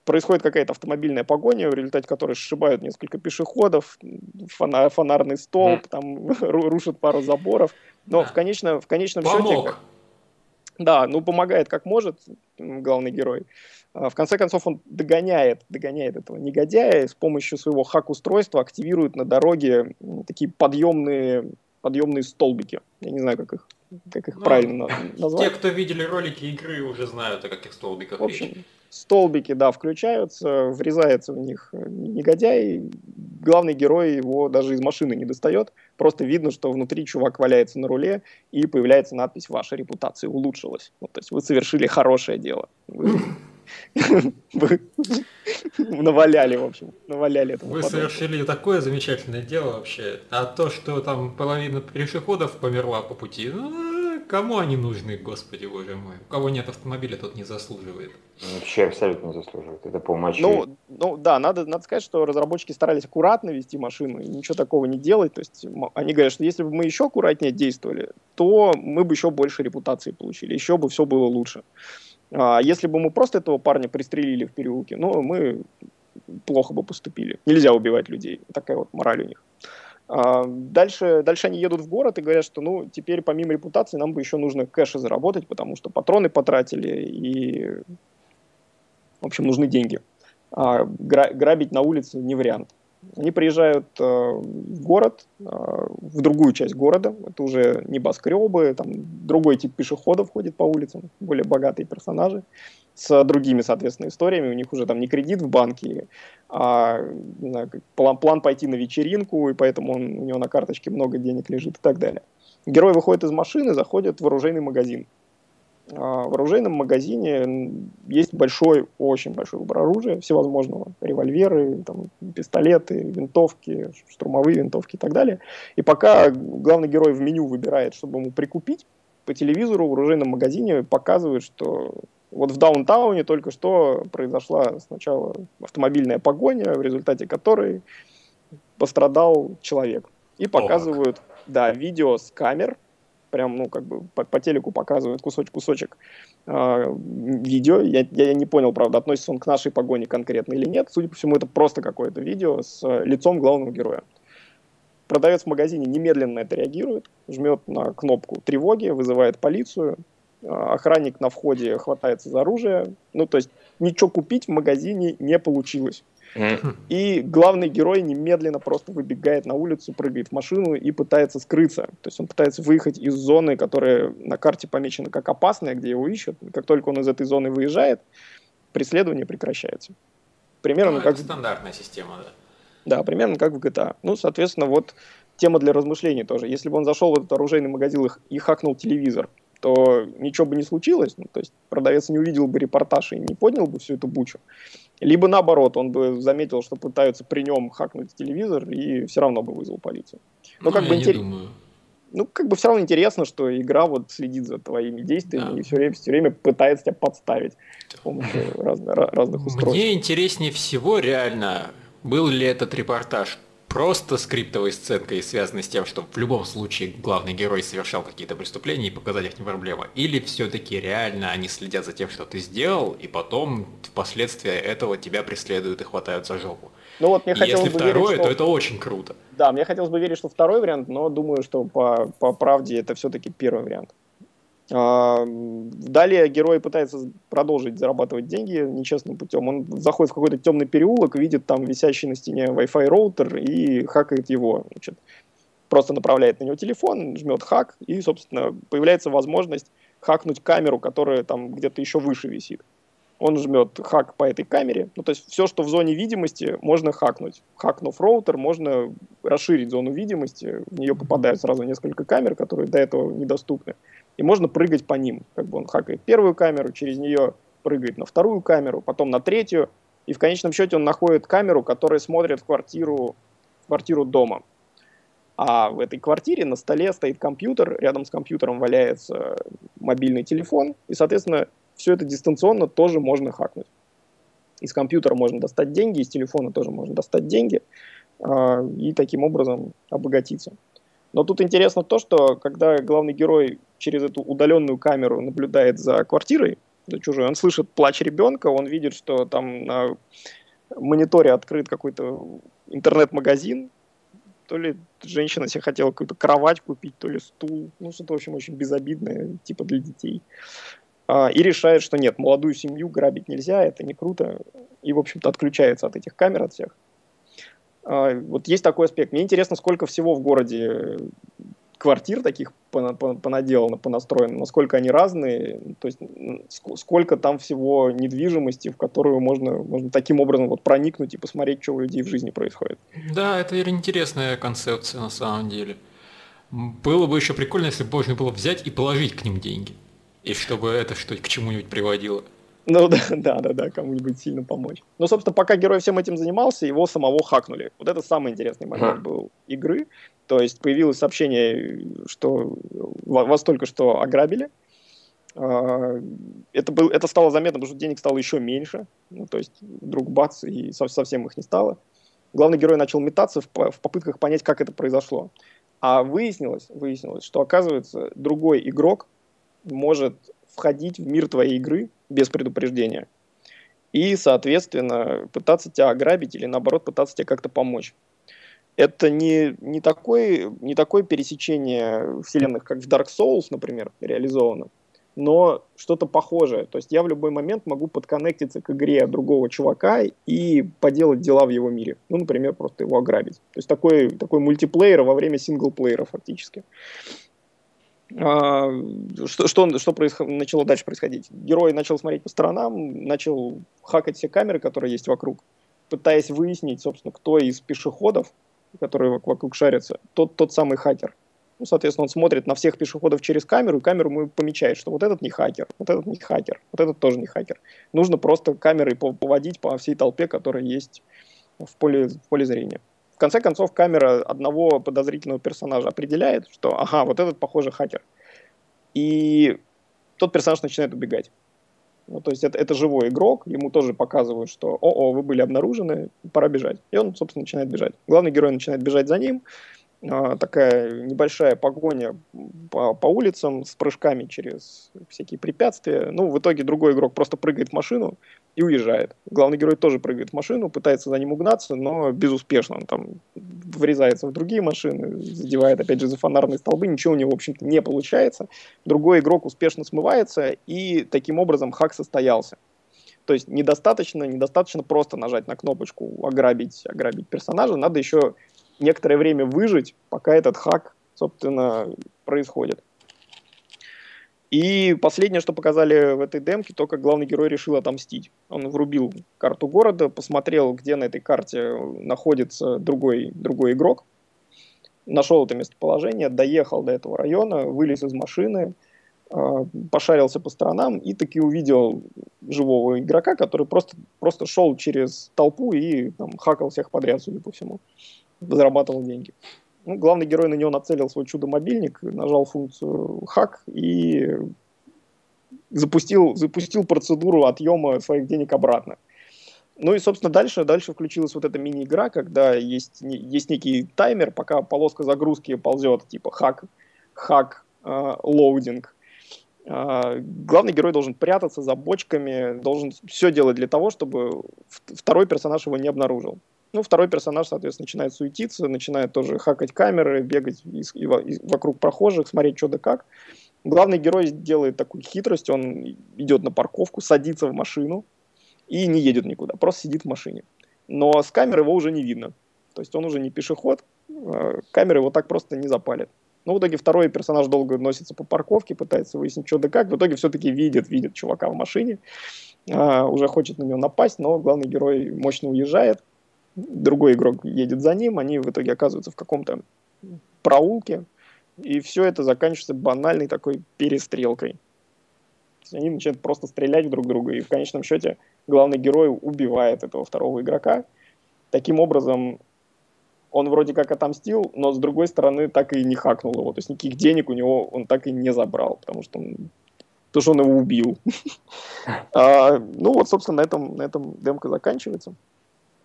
Происходит какая-то автомобильная погоня, в результате которой сшибают несколько пешеходов, фонар, фонарный столб, mm. там *laughs* рушат пару заборов. Но да. в, конечно, в конечном Помог. счете... Да, ну помогает как может главный герой. А, в конце концов он догоняет, догоняет этого негодяя с помощью своего хак-устройства активирует на дороге такие подъемные, подъемные столбики. Я не знаю, как их как их ну, правильно назвать. Те, кто видели ролики игры, уже знают, о каких столбиках В общем, речь. столбики, да, включаются, врезается в них негодяй, главный герой его даже из машины не достает, просто видно, что внутри чувак валяется на руле, и появляется надпись «Ваша репутация улучшилась». Ну, то есть вы совершили хорошее дело. Вы *laughs* наваляли, в общем, наваляли этого. Вы совершили такое замечательное дело вообще. А то, что там половина пешеходов померла по пути, ну, кому они нужны, господи боже мой. У кого нет автомобиля, тот не заслуживает. Вообще абсолютно не заслуживает. Это по Ну, ну да, надо, надо сказать, что разработчики старались аккуратно вести машину и ничего такого не делать. То есть они говорят, что если бы мы еще аккуратнее действовали, то мы бы еще больше репутации получили, еще бы все было лучше. А если бы мы просто этого парня пристрелили в переулке, ну, мы плохо бы поступили. Нельзя убивать людей. Такая вот мораль у них. А дальше, дальше они едут в город и говорят, что ну теперь помимо репутации нам бы еще нужно кэши заработать, потому что патроны потратили и, в общем, нужны деньги. А грабить на улице не вариант. Они приезжают э, в город, э, в другую часть города. Это уже небоскребы, там другой тип пешеходов ходит по улицам, более богатые персонажи с другими, соответственно, историями. У них уже там не кредит в банке, а, знаю, план, план пойти на вечеринку, и поэтому он, у него на карточке много денег лежит и так далее. Герой выходит из машины, заходит в оружейный магазин. А, в оружейном магазине есть большой, очень большой выбор оружия, всевозможного. Револьверы, там, пистолеты, винтовки, штурмовые винтовки и так далее. И пока главный герой в меню выбирает, чтобы ему прикупить, по телевизору в оружейном магазине показывают, что вот в даунтауне только что произошла сначала автомобильная погоня, в результате которой пострадал человек. И показывают, О, да, видео с камер, прям, ну, как бы по, по телеку показывают кусочек-кусочек э, видео. Я, я не понял, правда, относится он к нашей погоне конкретно или нет. Судя по всему, это просто какое-то видео с э, лицом главного героя. Продавец в магазине немедленно это реагирует, жмет на кнопку тревоги, вызывает полицию. Э, охранник на входе хватается за оружие. Ну, то есть ничего купить в магазине не получилось. И главный герой немедленно просто выбегает на улицу, прыгает в машину и пытается скрыться. То есть он пытается выехать из зоны, которая на карте помечена как опасная, где его ищут. Как только он из этой зоны выезжает, преследование прекращается. Примерно ну, как... стандартная система, да. Да, примерно как в GTA. Ну, соответственно, вот тема для размышлений тоже. Если бы он зашел в этот оружейный магазин и хакнул телевизор, то ничего бы не случилось. Ну, то есть продавец не увидел бы репортаж и не поднял бы всю эту бучу. Либо наоборот, он бы заметил, что пытаются при нем хакнуть телевизор и все равно бы вызвал полицию. Но ну, как бы интерес... Ну, как бы все равно интересно, что игра вот следит за твоими действиями да. и все время, все время пытается тебя подставить с помощью разных, разных устройств. Мне интереснее всего реально, был ли этот репортаж просто скриптовой сценкой, связанной с тем, что в любом случае главный герой совершал какие-то преступления и показать их не проблема. Или все-таки реально они следят за тем, что ты сделал, и потом впоследствии этого тебя преследуют и хватают за жопу. Ну вот мне и хотелось если бы второе, верить, что... то это очень круто. Да, мне хотелось бы верить, что второй вариант, но думаю, что по, по правде это все-таки первый вариант. А, далее герой пытается продолжить зарабатывать деньги нечестным путем. Он заходит в какой-то темный переулок, видит там висящий на стене Wi-Fi роутер и хакает его. Значит, просто направляет на него телефон, жмет хак, и, собственно, появляется возможность хакнуть камеру, которая там где-то еще выше висит. Он жмет хак по этой камере. Ну, то есть все, что в зоне видимости, можно хакнуть. Хакнув роутер, можно расширить зону видимости. В нее попадают сразу несколько камер, которые до этого недоступны и можно прыгать по ним. Как бы он хакает первую камеру, через нее прыгает на вторую камеру, потом на третью, и в конечном счете он находит камеру, которая смотрит в квартиру, квартиру дома. А в этой квартире на столе стоит компьютер, рядом с компьютером валяется мобильный телефон, и, соответственно, все это дистанционно тоже можно хакнуть. Из компьютера можно достать деньги, из телефона тоже можно достать деньги, а, и таким образом обогатиться. Но тут интересно то, что когда главный герой через эту удаленную камеру наблюдает за квартирой, за чужой, он слышит плач ребенка, он видит, что там на мониторе открыт какой-то интернет-магазин, то ли женщина себе хотела какую-то кровать купить, то ли стул, ну что-то, в общем, очень безобидное, типа для детей. А, и решает, что нет, молодую семью грабить нельзя, это не круто, и, в общем-то, отключается от этих камер, от всех. А, вот есть такой аспект. Мне интересно, сколько всего в городе квартир таких понаделано, понастроено, насколько они разные, то есть сколько там всего недвижимости, в которую можно, можно таким образом вот проникнуть и посмотреть, что у людей в жизни происходит. Да, это интересная концепция на самом деле. Было бы еще прикольно, если бы можно было взять и положить к ним деньги. И чтобы это что к чему-нибудь приводило. Ну да, *laughs* да, да, да, кому-нибудь сильно помочь. Ну, собственно, пока герой всем этим занимался, его самого хакнули. Вот это самый интересный момент был игры. То есть появилось сообщение, что вас только что ограбили. А, это, был, это стало заметно, потому что денег стало еще меньше. Ну, то есть вдруг бац, и совсем их не стало. Главный герой начал метаться в, в попытках понять, как это произошло. А выяснилось, выяснилось, что, оказывается, другой игрок может входить в мир твоей игры без предупреждения и, соответственно, пытаться тебя ограбить или, наоборот, пытаться тебе как-то помочь. Это не, не, такое, не такое пересечение вселенных, как в Dark Souls, например, реализовано, но что-то похожее. То есть я в любой момент могу подконнектиться к игре другого чувака и поделать дела в его мире. Ну, например, просто его ограбить. То есть такой, такой мультиплеер во время синглплеера фактически. А, что, что, что происход... начало дальше происходить? Герой начал смотреть по сторонам, начал хакать все камеры, которые есть вокруг. пытаясь выяснить, собственно, кто из пешеходов, которые вокруг шарятся, тот, тот самый хакер. Ну, соответственно, он смотрит на всех пешеходов через камеру, и камеру ему помечает, что вот этот не хакер, вот этот не хакер, вот этот тоже не хакер. Нужно просто камерой поводить по всей толпе, которая есть в поле, в поле зрения. В конце концов, камера одного подозрительного персонажа определяет, что, ага, вот этот, похоже, хакер. И тот персонаж начинает убегать. Ну, то есть это, это живой игрок, ему тоже показывают, что «О-о, вы были обнаружены, пора бежать». И он, собственно, начинает бежать. Главный герой начинает бежать за ним, а, такая небольшая погоня по, по улицам с прыжками через всякие препятствия. Ну, в итоге другой игрок просто прыгает в машину и уезжает. Главный герой тоже прыгает в машину, пытается за ним угнаться, но безуспешно. Он там врезается в другие машины, задевает опять же за фонарные столбы, ничего у него, в общем-то, не получается. Другой игрок успешно смывается, и таким образом хак состоялся. То есть недостаточно, недостаточно просто нажать на кнопочку ограбить, ограбить персонажа, надо еще некоторое время выжить, пока этот хак, собственно, происходит. И последнее, что показали в этой демке, то, как главный герой решил отомстить. Он врубил карту города, посмотрел, где на этой карте находится другой, другой игрок, нашел это местоположение, доехал до этого района, вылез из машины, а, пошарился по сторонам и таки увидел живого игрока, который просто, просто шел через толпу и там, хакал всех подряд, судя по всему зарабатывал деньги. Ну, главный герой на него нацелил свой чудо-мобильник, нажал функцию хак и запустил, запустил процедуру отъема своих денег обратно. Ну и, собственно, дальше, дальше включилась вот эта мини-игра, когда есть, есть некий таймер, пока полоска загрузки ползет, типа хак, hack, э, loading. Э, главный герой должен прятаться за бочками, должен все делать для того, чтобы второй персонаж его не обнаружил. Ну, второй персонаж, соответственно, начинает суетиться, начинает тоже хакать камеры, бегать из, и, и вокруг прохожих, смотреть что да как. Главный герой делает такую хитрость, он идет на парковку, садится в машину и не едет никуда, просто сидит в машине. Но с камеры его уже не видно. То есть он уже не пешеход, а камеры его так просто не запалят. Ну, в итоге второй персонаж долго носится по парковке, пытается выяснить, что да как. В итоге все-таки видит, видит чувака в машине, а, уже хочет на него напасть, но главный герой мощно уезжает другой игрок едет за ним, они в итоге оказываются в каком-то проулке, и все это заканчивается банальной такой перестрелкой. Они начинают просто стрелять друг друга, и в конечном счете главный герой убивает этого второго игрока. Таким образом, он вроде как отомстил, но с другой стороны так и не хакнул его. То есть никаких денег у него он так и не забрал, потому что он, потому что он его убил. *laughs* а, ну вот, собственно, на этом, на этом демка заканчивается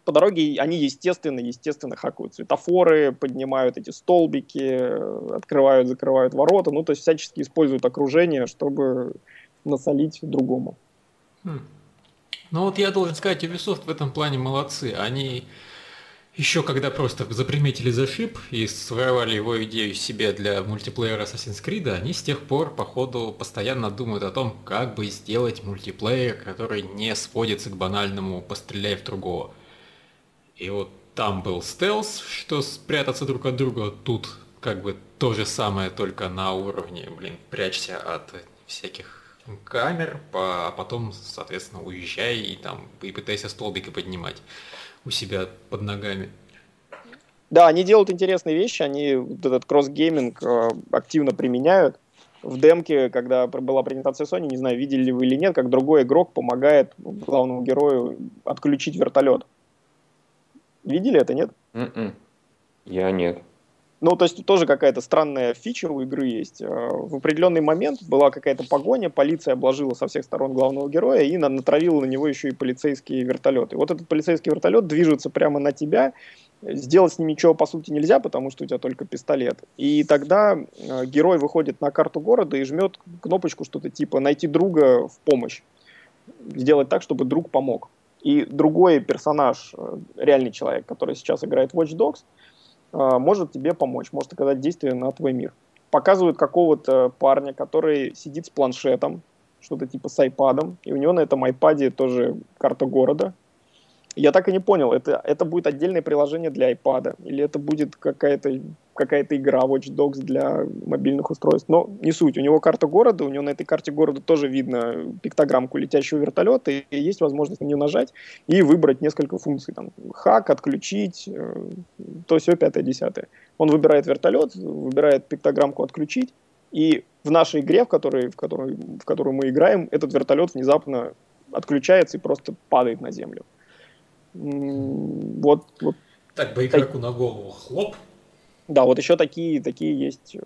по дороге они, естественно, естественно хакают светофоры, поднимают эти столбики, открывают, закрывают ворота, ну, то есть всячески используют окружение, чтобы насолить другому. Хм. Ну вот я должен сказать, Ubisoft в этом плане молодцы. Они еще когда просто заприметили зашиб и своровали его идею себе для мультиплеера Assassin's Creed, они с тех пор, походу, постоянно думают о том, как бы сделать мультиплеер, который не сводится к банальному «постреляй в другого». И вот там был стелс, что спрятаться друг от друга. Тут как бы то же самое, только на уровне, блин, прячься от всяких камер, а потом, соответственно, уезжай и там и пытайся столбики поднимать у себя под ногами. Да, они делают интересные вещи, они вот этот cross-gaming э, активно применяют. В демке, когда была презентация Sony, не знаю, видели ли вы или нет, как другой игрок помогает главному герою отключить вертолет. Видели это, нет? Mm-mm. М-м. Я нет. Ну, то есть тоже какая-то странная фича у игры есть. А, в определенный момент была какая-то погоня, полиция обложила со всех сторон главного героя и натравила на него еще и полицейские вертолеты. Вот этот полицейский вертолет движется прямо на тебя, сделать с ним ничего по сути нельзя, потому что у тебя только пистолет. И тогда а, герой выходит на карту города и жмет кнопочку что-то типа «найти друга в помощь». Сделать так, чтобы друг помог. И другой персонаж, э, реальный человек, который сейчас играет Watch Dogs, э, может тебе помочь, может оказать действие на твой мир. Показывают какого-то парня, который сидит с планшетом, что-то типа с айпадом, и у него на этом айпаде тоже карта города. Я так и не понял, это, это будет отдельное приложение для айпада, или это будет какая-то какая-то игра Watch Dogs для мобильных устройств. Но не суть. У него карта города, у него на этой карте города тоже видно пиктограммку летящего вертолета, и есть возможность на нее нажать и выбрать несколько функций. Там, хак, отключить, э, то все, пятое, десятое. Он выбирает вертолет, выбирает пиктограммку отключить, и в нашей игре, в которой, в, которой, в которую мы играем, этот вертолет внезапно отключается и просто падает на землю. Вот, вот. Так бы игроку так... на голову хлоп. Да, вот еще такие, такие есть э,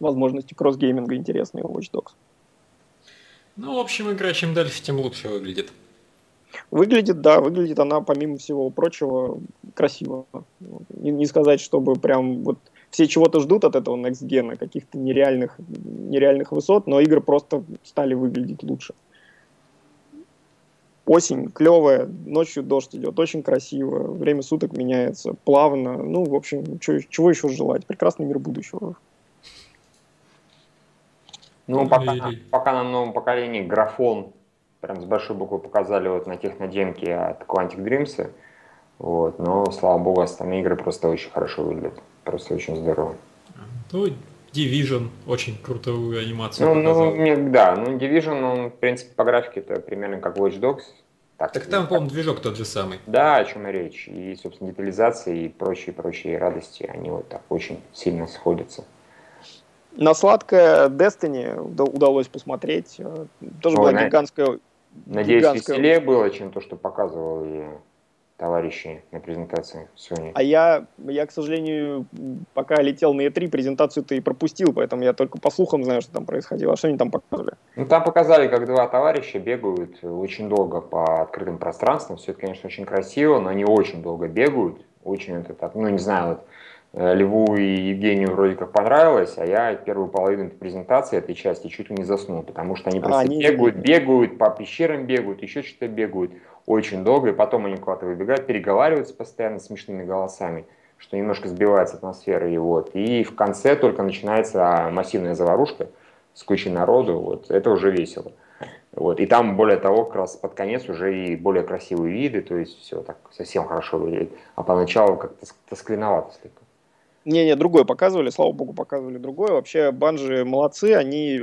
возможности кросс-гейминга интересные у Watch Dogs. Ну, в общем, игра чем дальше, тем лучше выглядит. Выглядит, да, выглядит она, помимо всего прочего, красиво. Не, не сказать, чтобы прям вот все чего-то ждут от этого Next Gen, каких-то нереальных, нереальных высот, но игры просто стали выглядеть лучше осень клевая, ночью дождь идет, очень красиво, время суток меняется, плавно. Ну, в общем, чё, чего еще желать? Прекрасный мир будущего. Ну, пока, пока на новом поколении графон прям с большой буквы показали вот на технодемке от Quantic Dreams. Вот, но, слава богу, остальные игры просто очень хорошо выглядят. Просто очень здорово. Ну, Division очень крутую анимацию ну, показал. Ну, да, ну Division, он, в принципе, по графике это примерно как Watch Dogs. Так, так там, по-моему, движок тот же самый. Да, о чем и речь. И, собственно, детализация и прочие-прочие радости, они вот так очень сильно сходятся. На сладкое Destiny удалось посмотреть. Тоже Ой, была на... гигантская... Надеюсь, гигантская... веселее было, чем то, что показывали товарищи на презентации Sony. А я, я, к сожалению, пока летел на E3, презентацию ты и пропустил, поэтому я только по слухам знаю, что там происходило. А что они там показывали? Ну, там показали, как два товарища бегают очень долго по открытым пространствам. Все это, конечно, очень красиво, но они очень долго бегают. Очень это так, ну, не знаю, вот э, Льву и Евгению вроде как понравилось, а я первую половину этой презентации, этой части, чуть ли не заснул, потому что они просто а, они... бегают, бегают, по пещерам бегают, еще что-то бегают очень долго, и потом они куда-то выбегают, переговариваются постоянно смешными голосами, что немножко сбивается атмосфера. И, вот. и в конце только начинается массивная заварушка с кучей народу, вот. это уже весело. Вот. И там, более того, как раз под конец уже и более красивые виды, то есть все так совсем хорошо выглядит. А поначалу как-то тосклиновато слегка. Не-не, другое показывали, слава богу, показывали другое. Вообще, банжи молодцы, они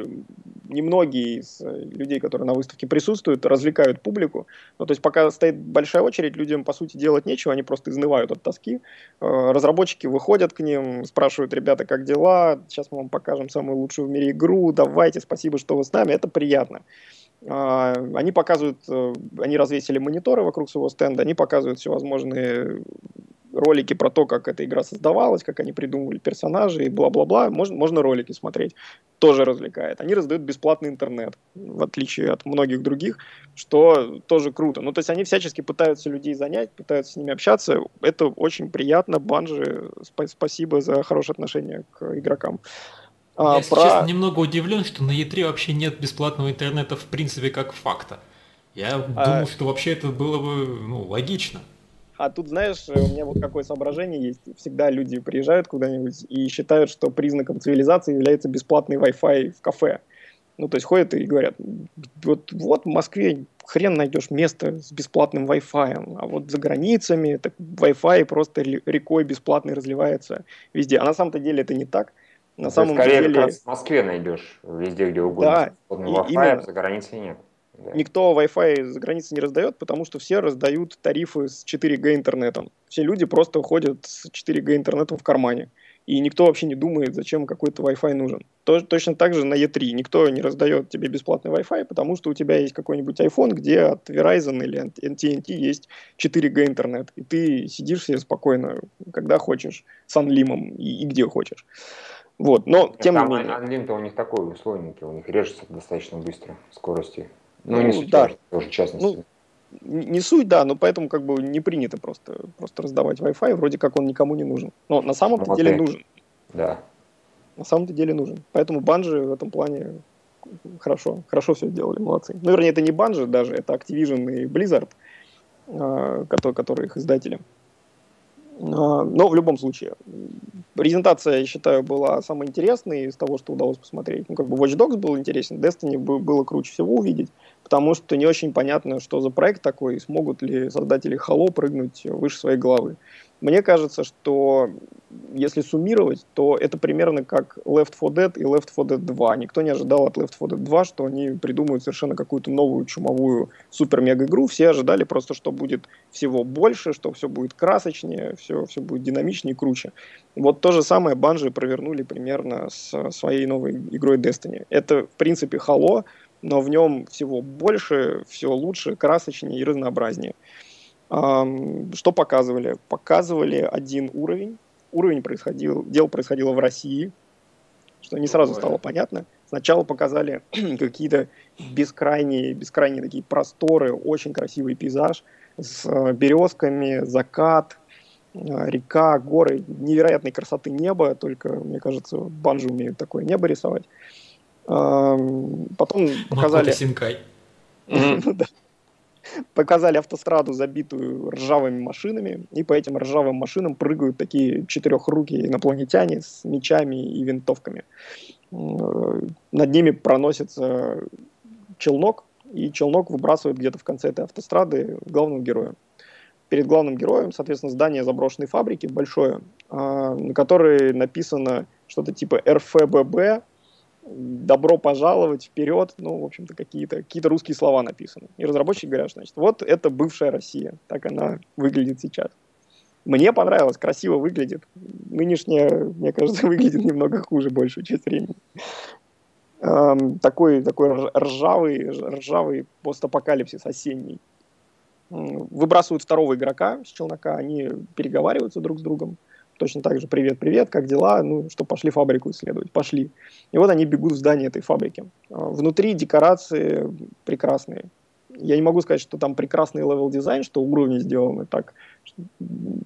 немногие из э, людей, которые на выставке присутствуют, развлекают публику. Ну, то есть пока стоит большая очередь, людям, по сути, делать нечего, они просто изнывают от тоски. Э, разработчики выходят к ним, спрашивают, ребята, как дела? Сейчас мы вам покажем самую лучшую в мире игру, давайте, спасибо, что вы с нами, это приятно. А, они показывают, э, они развесили мониторы вокруг своего стенда, они показывают всевозможные ролики про то, как эта игра создавалась, как они придумывали персонажей и бла-бла-бла. Можно, можно ролики смотреть. Тоже развлекает. Они раздают бесплатный интернет, в отличие от многих других, что тоже круто. Ну, то есть они всячески пытаются людей занять, пытаются с ними общаться. Это очень приятно. Банжи, сп- спасибо за хорошее отношение к игрокам. А, Я, про... честно, немного удивлен, что на E3 вообще нет бесплатного интернета в принципе как факта. Я а... думал, что вообще это было бы ну, логично. А тут, знаешь, у меня вот какое соображение есть. Всегда люди приезжают куда-нибудь и считают, что признаком цивилизации является бесплатный Wi-Fi в кафе. Ну, то есть ходят и говорят, вот, вот в Москве хрен найдешь место с бесплатным Wi-Fi, а вот за границами так Wi-Fi просто рекой бесплатный разливается везде. А на самом-то деле это не так. На это самом скорее деле... в Москве найдешь везде, где угодно. Да, Wi-Fi, именно. за границей нет. Да. Никто Wi-Fi за границей не раздает, потому что все раздают тарифы с 4G интернетом. Все люди просто ходят с 4G интернетом в кармане. И никто вообще не думает, зачем какой-то Wi-Fi нужен. То, точно так же на E3. Никто не раздает тебе бесплатный Wi-Fi, потому что у тебя есть какой-нибудь iPhone, где от Verizon или от AT&T есть 4G интернет. И ты сидишь себе спокойно, когда хочешь, с анлимом и, и где хочешь. Вот, но тем не менее. Анлим-то у них такой условненький, у них режется достаточно быстро скорости. Ну, не суть, да. тоже в частности. Ну, не суть, да, но поэтому как бы не принято просто, просто раздавать Wi-Fi, вроде как он никому не нужен. Но на самом-то ну, деле нужен. Да. На самом-то деле нужен. Поэтому банжи в этом плане хорошо, хорошо все сделали, молодцы. Ну, вернее, это не банжи даже, это Activision и Blizzard, а, которые, которые их издатели. А, но в любом случае, презентация, я считаю, была самой интересной из того, что удалось посмотреть. Ну, как бы Watch Dogs был интересен, Destiny было круче всего увидеть потому что не очень понятно, что за проект такой, и смогут ли создатели Halo прыгнуть выше своей головы. Мне кажется, что если суммировать, то это примерно как Left 4 Dead и Left 4 Dead 2. Никто не ожидал от Left 4 Dead 2, что они придумают совершенно какую-то новую чумовую супер-мега-игру. Все ожидали просто, что будет всего больше, что все будет красочнее, все, все будет динамичнее и круче. Вот то же самое Банжи провернули примерно с своей новой игрой Destiny. Это, в принципе, Halo, но в нем всего больше, все лучше, красочнее и разнообразнее. Что показывали? Показывали один уровень. Уровень происходил, дело происходило в России, что не сразу стало понятно. Сначала показали *clears throat* какие-то бескрайние, бескрайние такие просторы, очень красивый пейзаж с э, березками, закат, э, река, горы, невероятной красоты неба, только, мне кажется, банжи умеют такое небо рисовать. Потом показали... Синкай. *laughs* Показали автостраду, забитую ржавыми машинами, и по этим ржавым машинам прыгают такие четырехрукие инопланетяне с мечами и винтовками. Над ними проносится челнок, и челнок выбрасывает где-то в конце этой автострады главного героя. Перед главным героем, соответственно, здание заброшенной фабрики большое, а, на которой написано что-то типа РФББ, добро пожаловать вперед, ну, в общем-то, какие-то какие русские слова написаны. И разработчики говорят, значит, вот это бывшая Россия, так она выглядит сейчас. Мне понравилось, красиво выглядит. Нынешняя, мне кажется, *laughs* выглядит немного хуже большую часть времени. Эм, такой, такой ржавый, ржавый постапокалипсис осенний. Выбрасывают второго игрока с челнока, они переговариваются друг с другом точно так же «Привет, привет, как дела?» Ну, что, пошли фабрику исследовать. Пошли. И вот они бегут в здание этой фабрики. А, внутри декорации прекрасные. Я не могу сказать, что там прекрасный level design, что уровни сделаны так,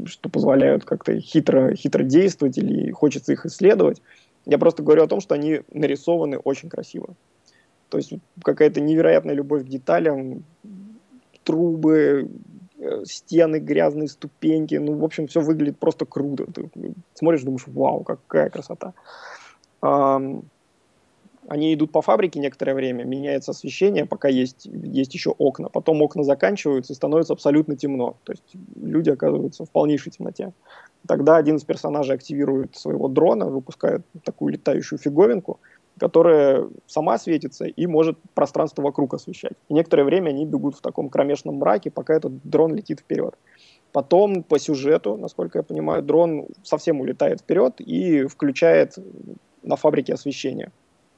что, позволяют как-то хитро, хитро действовать или хочется их исследовать. Я просто говорю о том, что они нарисованы очень красиво. То есть какая-то невероятная любовь к деталям, трубы, стены, грязные ступеньки, ну, в общем, все выглядит просто круто. Ты смотришь, думаешь, вау, какая красота. Они идут по фабрике некоторое время, меняется освещение, пока есть, есть еще окна. Потом окна заканчиваются и становится абсолютно темно. То есть люди оказываются в полнейшей темноте. Тогда один из персонажей активирует своего дрона, выпускает такую летающую фиговинку – которая сама светится и может пространство вокруг освещать. И некоторое время они бегут в таком кромешном мраке, пока этот дрон летит вперед. Потом по сюжету, насколько я понимаю, дрон совсем улетает вперед и включает на фабрике освещение.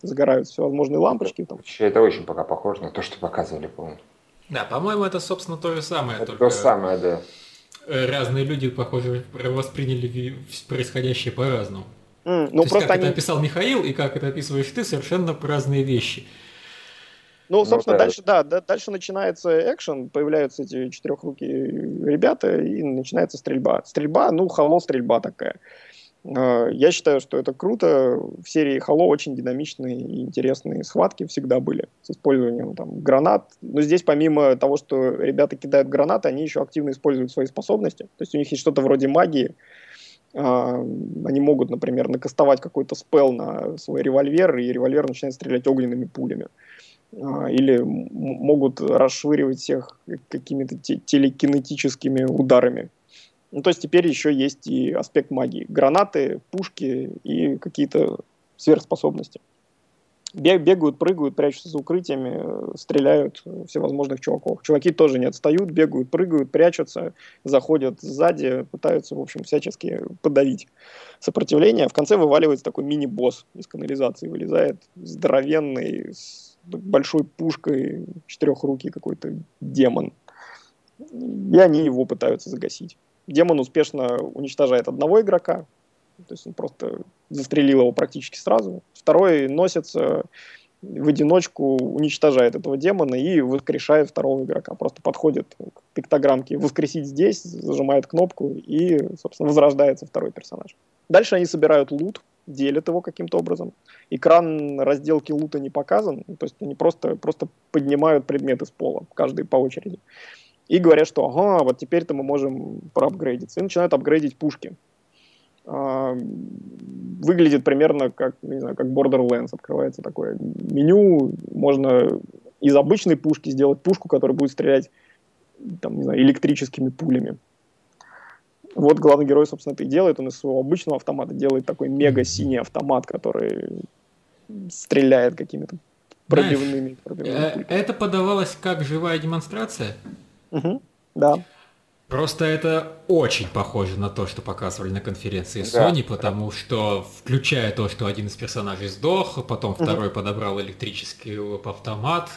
Загораются всевозможные лампочки. Там. Это очень пока похоже на то, что показывали, по-моему. Да, по-моему, это, собственно, то же самое. Это только то самое, да. Разные люди, похоже, восприняли происходящее по-разному. Mm, ну, То просто как они... это описал Михаил и как это описываешь ты, совершенно разные вещи. Ну, собственно, ну, да. дальше, да, дальше начинается экшен, появляются эти четырехрукие ребята, и начинается стрельба. Стрельба, ну, хало стрельба такая. А, я считаю, что это круто. В серии Halo очень динамичные и интересные схватки всегда были с использованием там, гранат. Но здесь помимо того, что ребята кидают гранаты, они еще активно используют свои способности. То есть у них есть что-то вроде магии, они могут, например, накастовать какой-то спел на свой револьвер, и револьвер начинает стрелять огненными пулями. А, или могут расшвыривать всех какими-то телекинетическими ударами. Ну, то есть теперь еще есть и аспект магии. Гранаты, пушки и какие-то сверхспособности бегают, прыгают, прячутся за укрытиями, э, стреляют всевозможных чуваков. Чуваки тоже не отстают, бегают, прыгают, прячутся, заходят сзади, пытаются, в общем, всячески подавить сопротивление. В конце вываливается такой мини-босс из канализации, вылезает здоровенный, с большой пушкой, четырехрукий какой-то демон. И они его пытаются загасить. Демон успешно уничтожает одного игрока, то есть он просто застрелил его практически сразу. Второй носится в одиночку, уничтожает этого демона и воскрешает второго игрока. Просто подходит к пиктограммке «воскресить здесь», зажимает кнопку и, собственно, возрождается второй персонаж. Дальше они собирают лут, делят его каким-то образом. Экран разделки лута не показан, то есть они просто, просто поднимают предметы с пола, каждый по очереди. И говорят, что ага, вот теперь-то мы можем проапгрейдиться. И начинают апгрейдить пушки. А, выглядит примерно как, не знаю, как Borderlands. Открывается такое меню, можно из обычной пушки сделать пушку, которая будет стрелять там, не знаю, электрическими пулями. Вот главный герой, собственно, это и делает. Он из своего обычного автомата делает такой мега-синий автомат, который стреляет какими-то пробивными. пробивными э, это подавалось как живая демонстрация? Угу, да. Просто это очень похоже на то, что показывали на конференции да. Sony, потому что, включая то, что один из персонажей сдох, потом второй подобрал электрический автомат,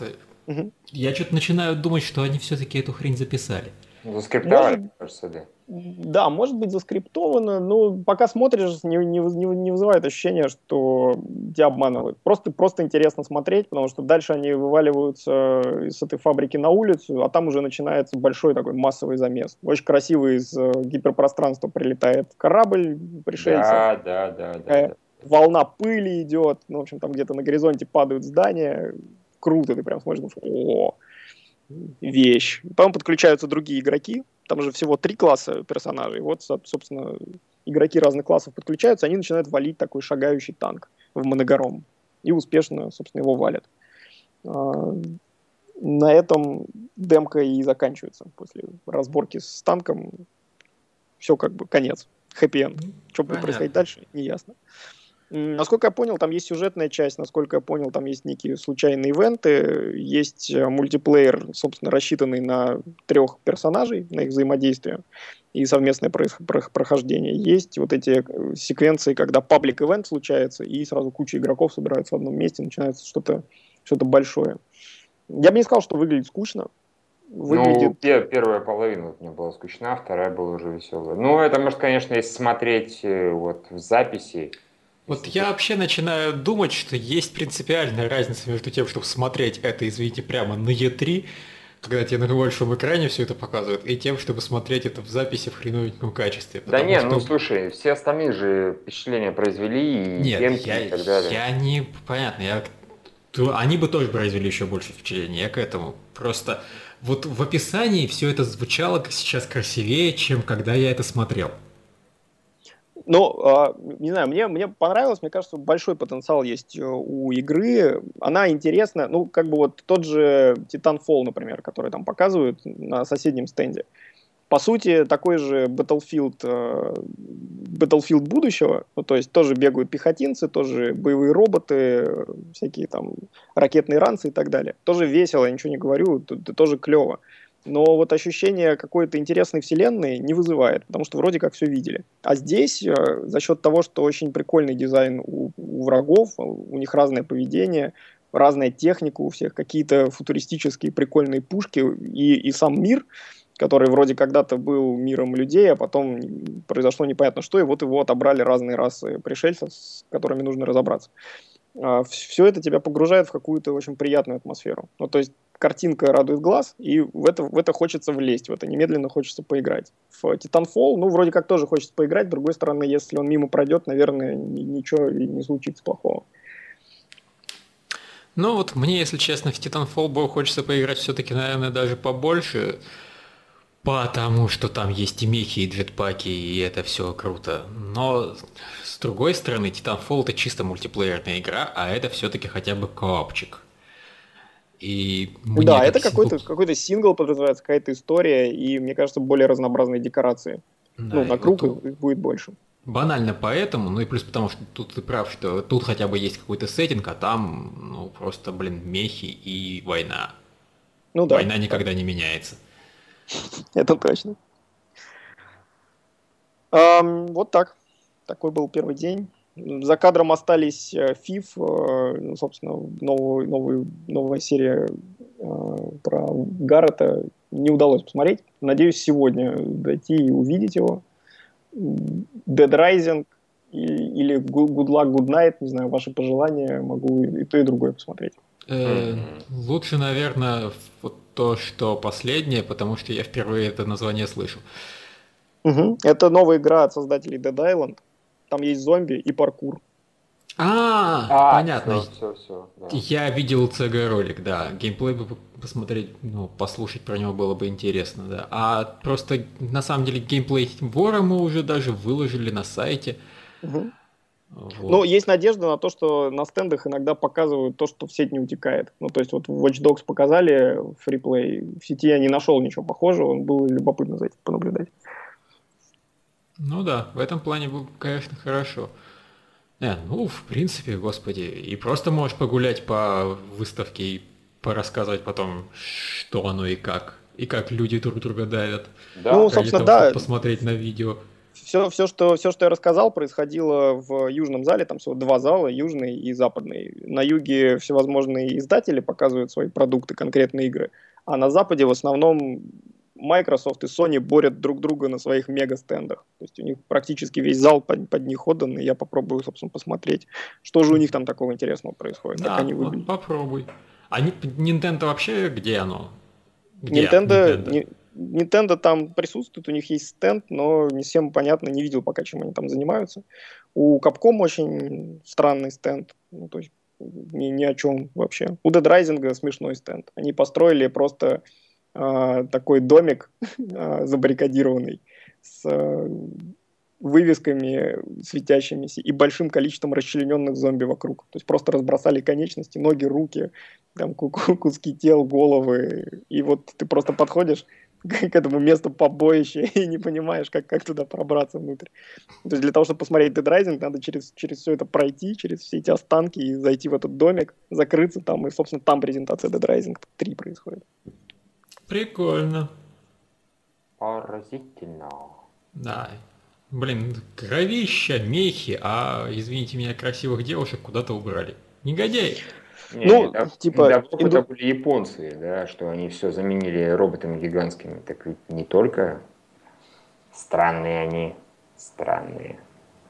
угу. я что-то начинаю думать, что они все-таки эту хрень записали. Заскриптовали, Может... кажется, да. Да, может быть заскриптовано, но пока смотришь, не, не, не вызывает ощущения, что тебя обманывают. Просто, просто интересно смотреть, потому что дальше они вываливаются из этой фабрики на улицу, а там уже начинается большой такой массовый замес. Очень красивый из э, гиперпространства прилетает корабль пришельцев. Да, да, да. да, да. Волна пыли идет, ну, в общем, там где-то на горизонте падают здания. Круто, ты прям смотришь, о, вещь. Потом подключаются другие игроки, там же всего три класса персонажей. Вот, собственно, игроки разных классов подключаются, они начинают валить такой шагающий танк в моногором. И успешно, собственно, его валят. А, на этом демка и заканчивается. После разборки с танком все как бы конец. Хэппи-энд. Что будет происходить дальше, не ясно. Насколько я понял, там есть сюжетная часть, насколько я понял, там есть некие случайные ивенты, есть э, мультиплеер, собственно, рассчитанный на трех персонажей, на их взаимодействие и совместное прохождение. Есть вот эти э, секвенции, когда паблик ивент случается, и сразу куча игроков собираются в одном месте, начинается что-то что большое. Я бы не сказал, что выглядит скучно. Выглядит... Ну, первая половина мне была скучна, вторая была уже веселая. Ну, это, может, конечно, если смотреть э, вот в записи, вот я вообще начинаю думать, что есть принципиальная разница между тем, чтобы смотреть это, извините, прямо на Е3, когда тебе на большом экране все это показывают, и тем, чтобы смотреть это в записи в хреновеньком качестве. Да нет, что... ну слушай, все остальные же впечатления произвели, и нет, темки, я, и так далее. я не... Понятно, я... Они бы тоже произвели еще больше впечатлений, я к этому. Просто вот в описании все это звучало сейчас красивее, чем когда я это смотрел. Ну, а, не знаю, мне, мне понравилось, мне кажется, большой потенциал есть э, у игры. Она интересна, ну, как бы вот тот же Titanfall, например, который там показывают на соседнем стенде. По сути, такой же Battlefield, э, Battlefield будущего, ну, то есть тоже бегают пехотинцы, тоже боевые роботы, всякие там ракетные ранцы и так далее. Тоже весело, я ничего не говорю, тоже клево но вот ощущение какой-то интересной вселенной не вызывает, потому что вроде как все видели. А здесь э, за счет того, что очень прикольный дизайн у, у врагов, у них разное поведение, разная техника у всех, какие-то футуристические прикольные пушки и, и сам мир, который вроде когда-то был миром людей, а потом произошло непонятно что, и вот его отобрали разные расы пришельцев, с которыми нужно разобраться. А, все это тебя погружает в какую-то очень приятную атмосферу. Ну, то есть картинка радует глаз, и в это, в это хочется влезть, в это немедленно хочется поиграть. В Titanfall, ну, вроде как тоже хочется поиграть, с другой стороны, если он мимо пройдет, наверное, ничего и не случится плохого. Ну вот мне, если честно, в Titanfall бы хочется поиграть все-таки, наверное, даже побольше, потому что там есть и мехи, и джетпаки, и это все круто. Но с другой стороны, Titanfall это чисто мультиплеерная игра, а это все-таки хотя бы коопчик. И да, это какой-то сингл... какой сингл подразумевается, какая-то история, и, мне кажется, более разнообразные декорации. Да, ну, на круг вот их будет больше. Банально поэтому, ну и плюс потому, что тут ты прав, что тут хотя бы есть какой-то сеттинг, а там, ну, просто, блин, мехи и война. Ну да. Война никогда не меняется. Это точно. Вот так. Такой был первый день. За кадром остались ФИФ, э, э, ну, собственно, новую, новую, новая серия э, про Гаррета не удалось посмотреть. Надеюсь, сегодня дойти и увидеть его. Dead Rising или Good Luck, Good Night, не знаю, ваши пожелания, могу и то, и другое посмотреть. Лучше, наверное, вот то, что последнее, потому что я впервые это название слышу. Это новая игра от создателей Dead Island там есть зомби и паркур. А, а понятно. Все, все, все, да. Я видел CG ролик, да. Геймплей бы посмотреть, ну, послушать про него было бы интересно, да. А просто на самом деле геймплей Вора мы уже даже выложили на сайте. Угу. Вот. Ну, есть надежда на то, что на стендах иногда показывают то, что в сеть не утекает. Ну, то есть вот в Watch Dogs показали фриплей, в сети я не нашел ничего похожего, было любопытно за этим понаблюдать. Ну да, в этом плане было, конечно, хорошо. Не, ну, в принципе, господи, и просто можешь погулять по выставке и порассказывать потом, что оно и как, и как люди друг друга давят. Да. Ну, собственно, того, да. Посмотреть на видео. Все, все, что, все, что я рассказал, происходило в южном зале, там всего два зала, южный и западный. На юге всевозможные издатели показывают свои продукты, конкретные игры, а на западе в основном Microsoft и Sony борют друг друга на своих мега-стендах. То есть у них практически весь зал под, под них отдан, и я попробую, собственно, посмотреть, что же у них там такого интересного происходит, да, как они выглядят. попробуй. А Nintendo вообще где оно? Где? Nintendo, Nintendo? Nintendo там присутствует, у них есть стенд, но не всем понятно, не видел пока, чем они там занимаются. У Capcom очень странный стенд, ну, то есть ни, ни о чем вообще. У Dead Rising смешной стенд. Они построили просто э, такой домик э, *laughs* забаррикадированный с э, вывесками светящимися и большим количеством расчлененных зомби вокруг. То есть просто разбросали конечности, ноги, руки, там куски тел, головы. И вот ты просто подходишь *laughs* к этому месту побоища *laughs* и не понимаешь, как, как туда пробраться внутрь. То есть для того, чтобы посмотреть Dead Rising, надо через, через все это пройти, через все эти останки и зайти в этот домик, закрыться там, и, собственно, там презентация Dead Rising 3 происходит. Прикольно. Поразительно. Да. Блин, кровища, мехи, а, извините меня, красивых девушек куда-то убрали. Негодяй. Не, ну, недавно, типа... Недавно инду... это были японцы, да, что они все заменили роботами гигантскими. Так ведь не только странные они, странные.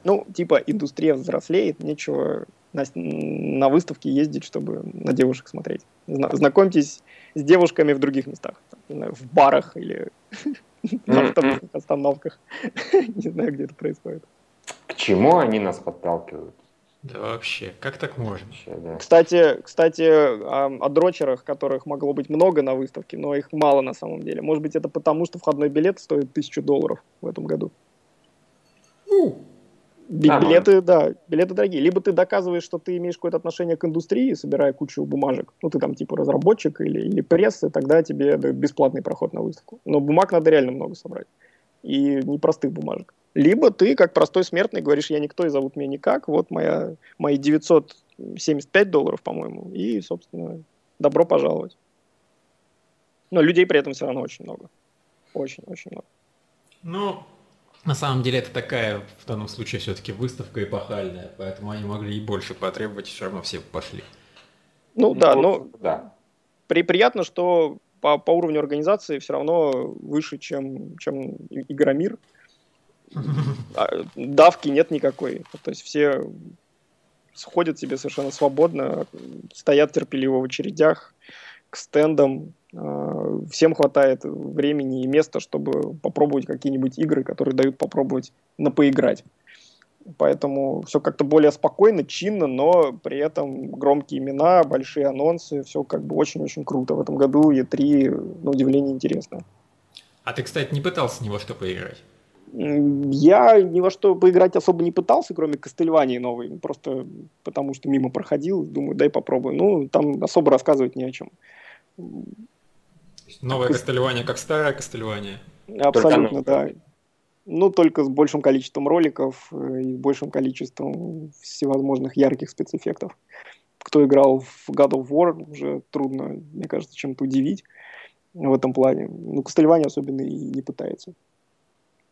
Ну, типа, индустрия взрослеет, нечего на, на выставке ездить, чтобы на девушек смотреть. Знакомьтесь с девушками в других местах. Не знаю, в барах или *laughs* на автобусных остановках. *laughs* Не знаю, где это происходит. К чему они нас подталкивают? Да вообще, как так можно? Кстати, кстати, о дрочерах, которых могло быть много на выставке, но их мало на самом деле. Может быть, это потому, что входной билет стоит тысячу долларов в этом году. Билеты, да, билеты дорогие. Либо ты доказываешь, что ты имеешь какое-то отношение к индустрии, собирая кучу бумажек. Ну, ты там типа разработчик или, или пресса, тогда тебе бесплатный проход на выставку. Но бумаг надо реально много собрать. И непростых бумажек. Либо ты, как простой смертный, говоришь, я никто и зовут меня никак, вот моя, мои 975 долларов, по-моему, и, собственно, добро пожаловать. Но людей при этом все равно очень много. Очень-очень много. Ну, на самом деле это такая, в данном случае, все-таки выставка эпохальная, поэтому они могли и больше потребовать, все равно все пошли. Ну, ну да, но да. При, приятно, что по, по уровню организации все равно выше, чем, чем Игромир. *laughs* А, давки нет никакой. То есть все сходят себе совершенно свободно, стоят терпеливо в очередях к стендам, всем хватает времени и места, чтобы попробовать какие-нибудь игры, которые дают попробовать на поиграть. Поэтому все как-то более спокойно, чинно, но при этом громкие имена, большие анонсы, все как бы очень-очень круто. В этом году E3, на удивление, интересно. А ты, кстати, не пытался ни во что поиграть? Я ни во что поиграть особо не пытался, кроме Кастельвании новой. Просто потому что мимо проходил, думаю, дай попробую. Ну, там особо рассказывать не о чем. Новое Кастельвания, как старое Кастельвания. Абсолютно, да. Ну, только с большим количеством роликов э, и большим количеством всевозможных ярких спецэффектов. Кто играл в God of War, уже трудно, мне кажется, чем-то удивить в этом плане. Ну, Кастельвания особенно и не пытается.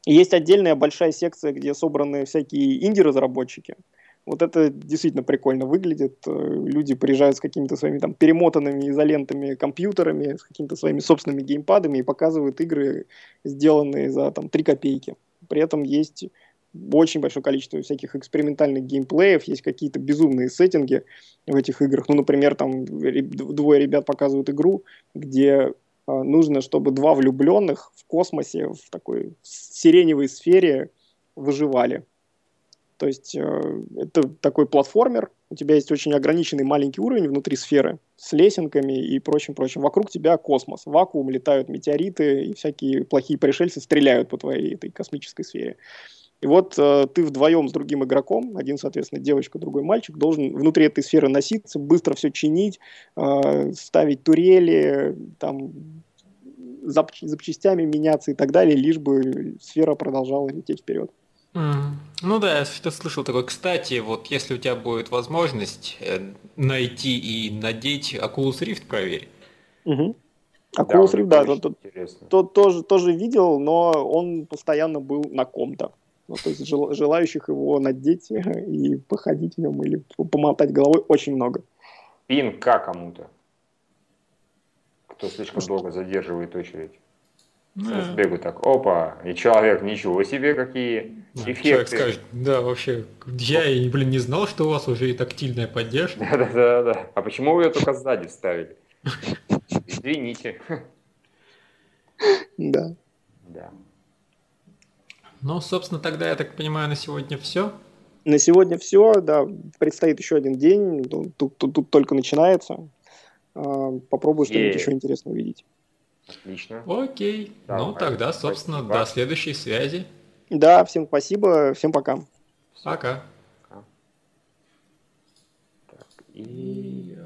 Есть отдельная большая секция, где собраны всякие инди-разработчики – вот это действительно прикольно выглядит. Э, люди приезжают с какими-то своими там перемотанными изолентами компьютерами, с какими-то своими собственными геймпадами и показывают игры, сделанные за там 3 копейки. При этом есть очень большое количество всяких экспериментальных геймплеев, есть какие-то безумные сеттинги в этих играх. Ну, например, там двое ребят показывают игру, где э, нужно, чтобы два влюбленных в космосе, в такой сиреневой сфере выживали. То есть э, это такой платформер, у тебя есть очень ограниченный маленький уровень внутри сферы с лесенками и прочим-прочим. Вокруг тебя космос, вакуум, летают метеориты и всякие плохие пришельцы стреляют по твоей этой космической сфере. И вот э, ты вдвоем с другим игроком, один, соответственно, девочка, другой мальчик, должен внутри этой сферы носиться, быстро все чинить, э, ставить турели, там, зап запчастями меняться и так далее, лишь бы сфера продолжала лететь вперед. Mm. Ну да, я что слышал такое. Кстати, вот если у тебя будет возможность э, найти и надеть Oculus Rift, проверь. Угу. Oculus Rift, да, тот, тот, тоже, тоже видел, но он постоянно был на ком-то. Ну, то есть жел, желающих его надеть *laughs* и походить в нем или помотать головой очень много. Пинка кому-то. Кто слишком долго задерживает очередь. Yeah. Бегу так, опа, и человек, ничего себе, какие да, эффекты. Человек скажет, да, вообще, я, блин, не знал, что у вас уже и тактильная поддержка. *laughs* Да-да-да, а почему вы ее только сзади вставили? *laughs* Извините. *laughs* Да. Да. Ну, собственно, тогда, я так понимаю, на сегодня все. На сегодня все, да. Предстоит еще один день. Тут, тут, тут только начинается. А, попробую что-нибудь еще интересное увидеть. Отлично. Окей. Давай. Ну, тогда, собственно, спасибо. до следующей связи. Да, всем спасибо. Всем пока. Пока. Так, и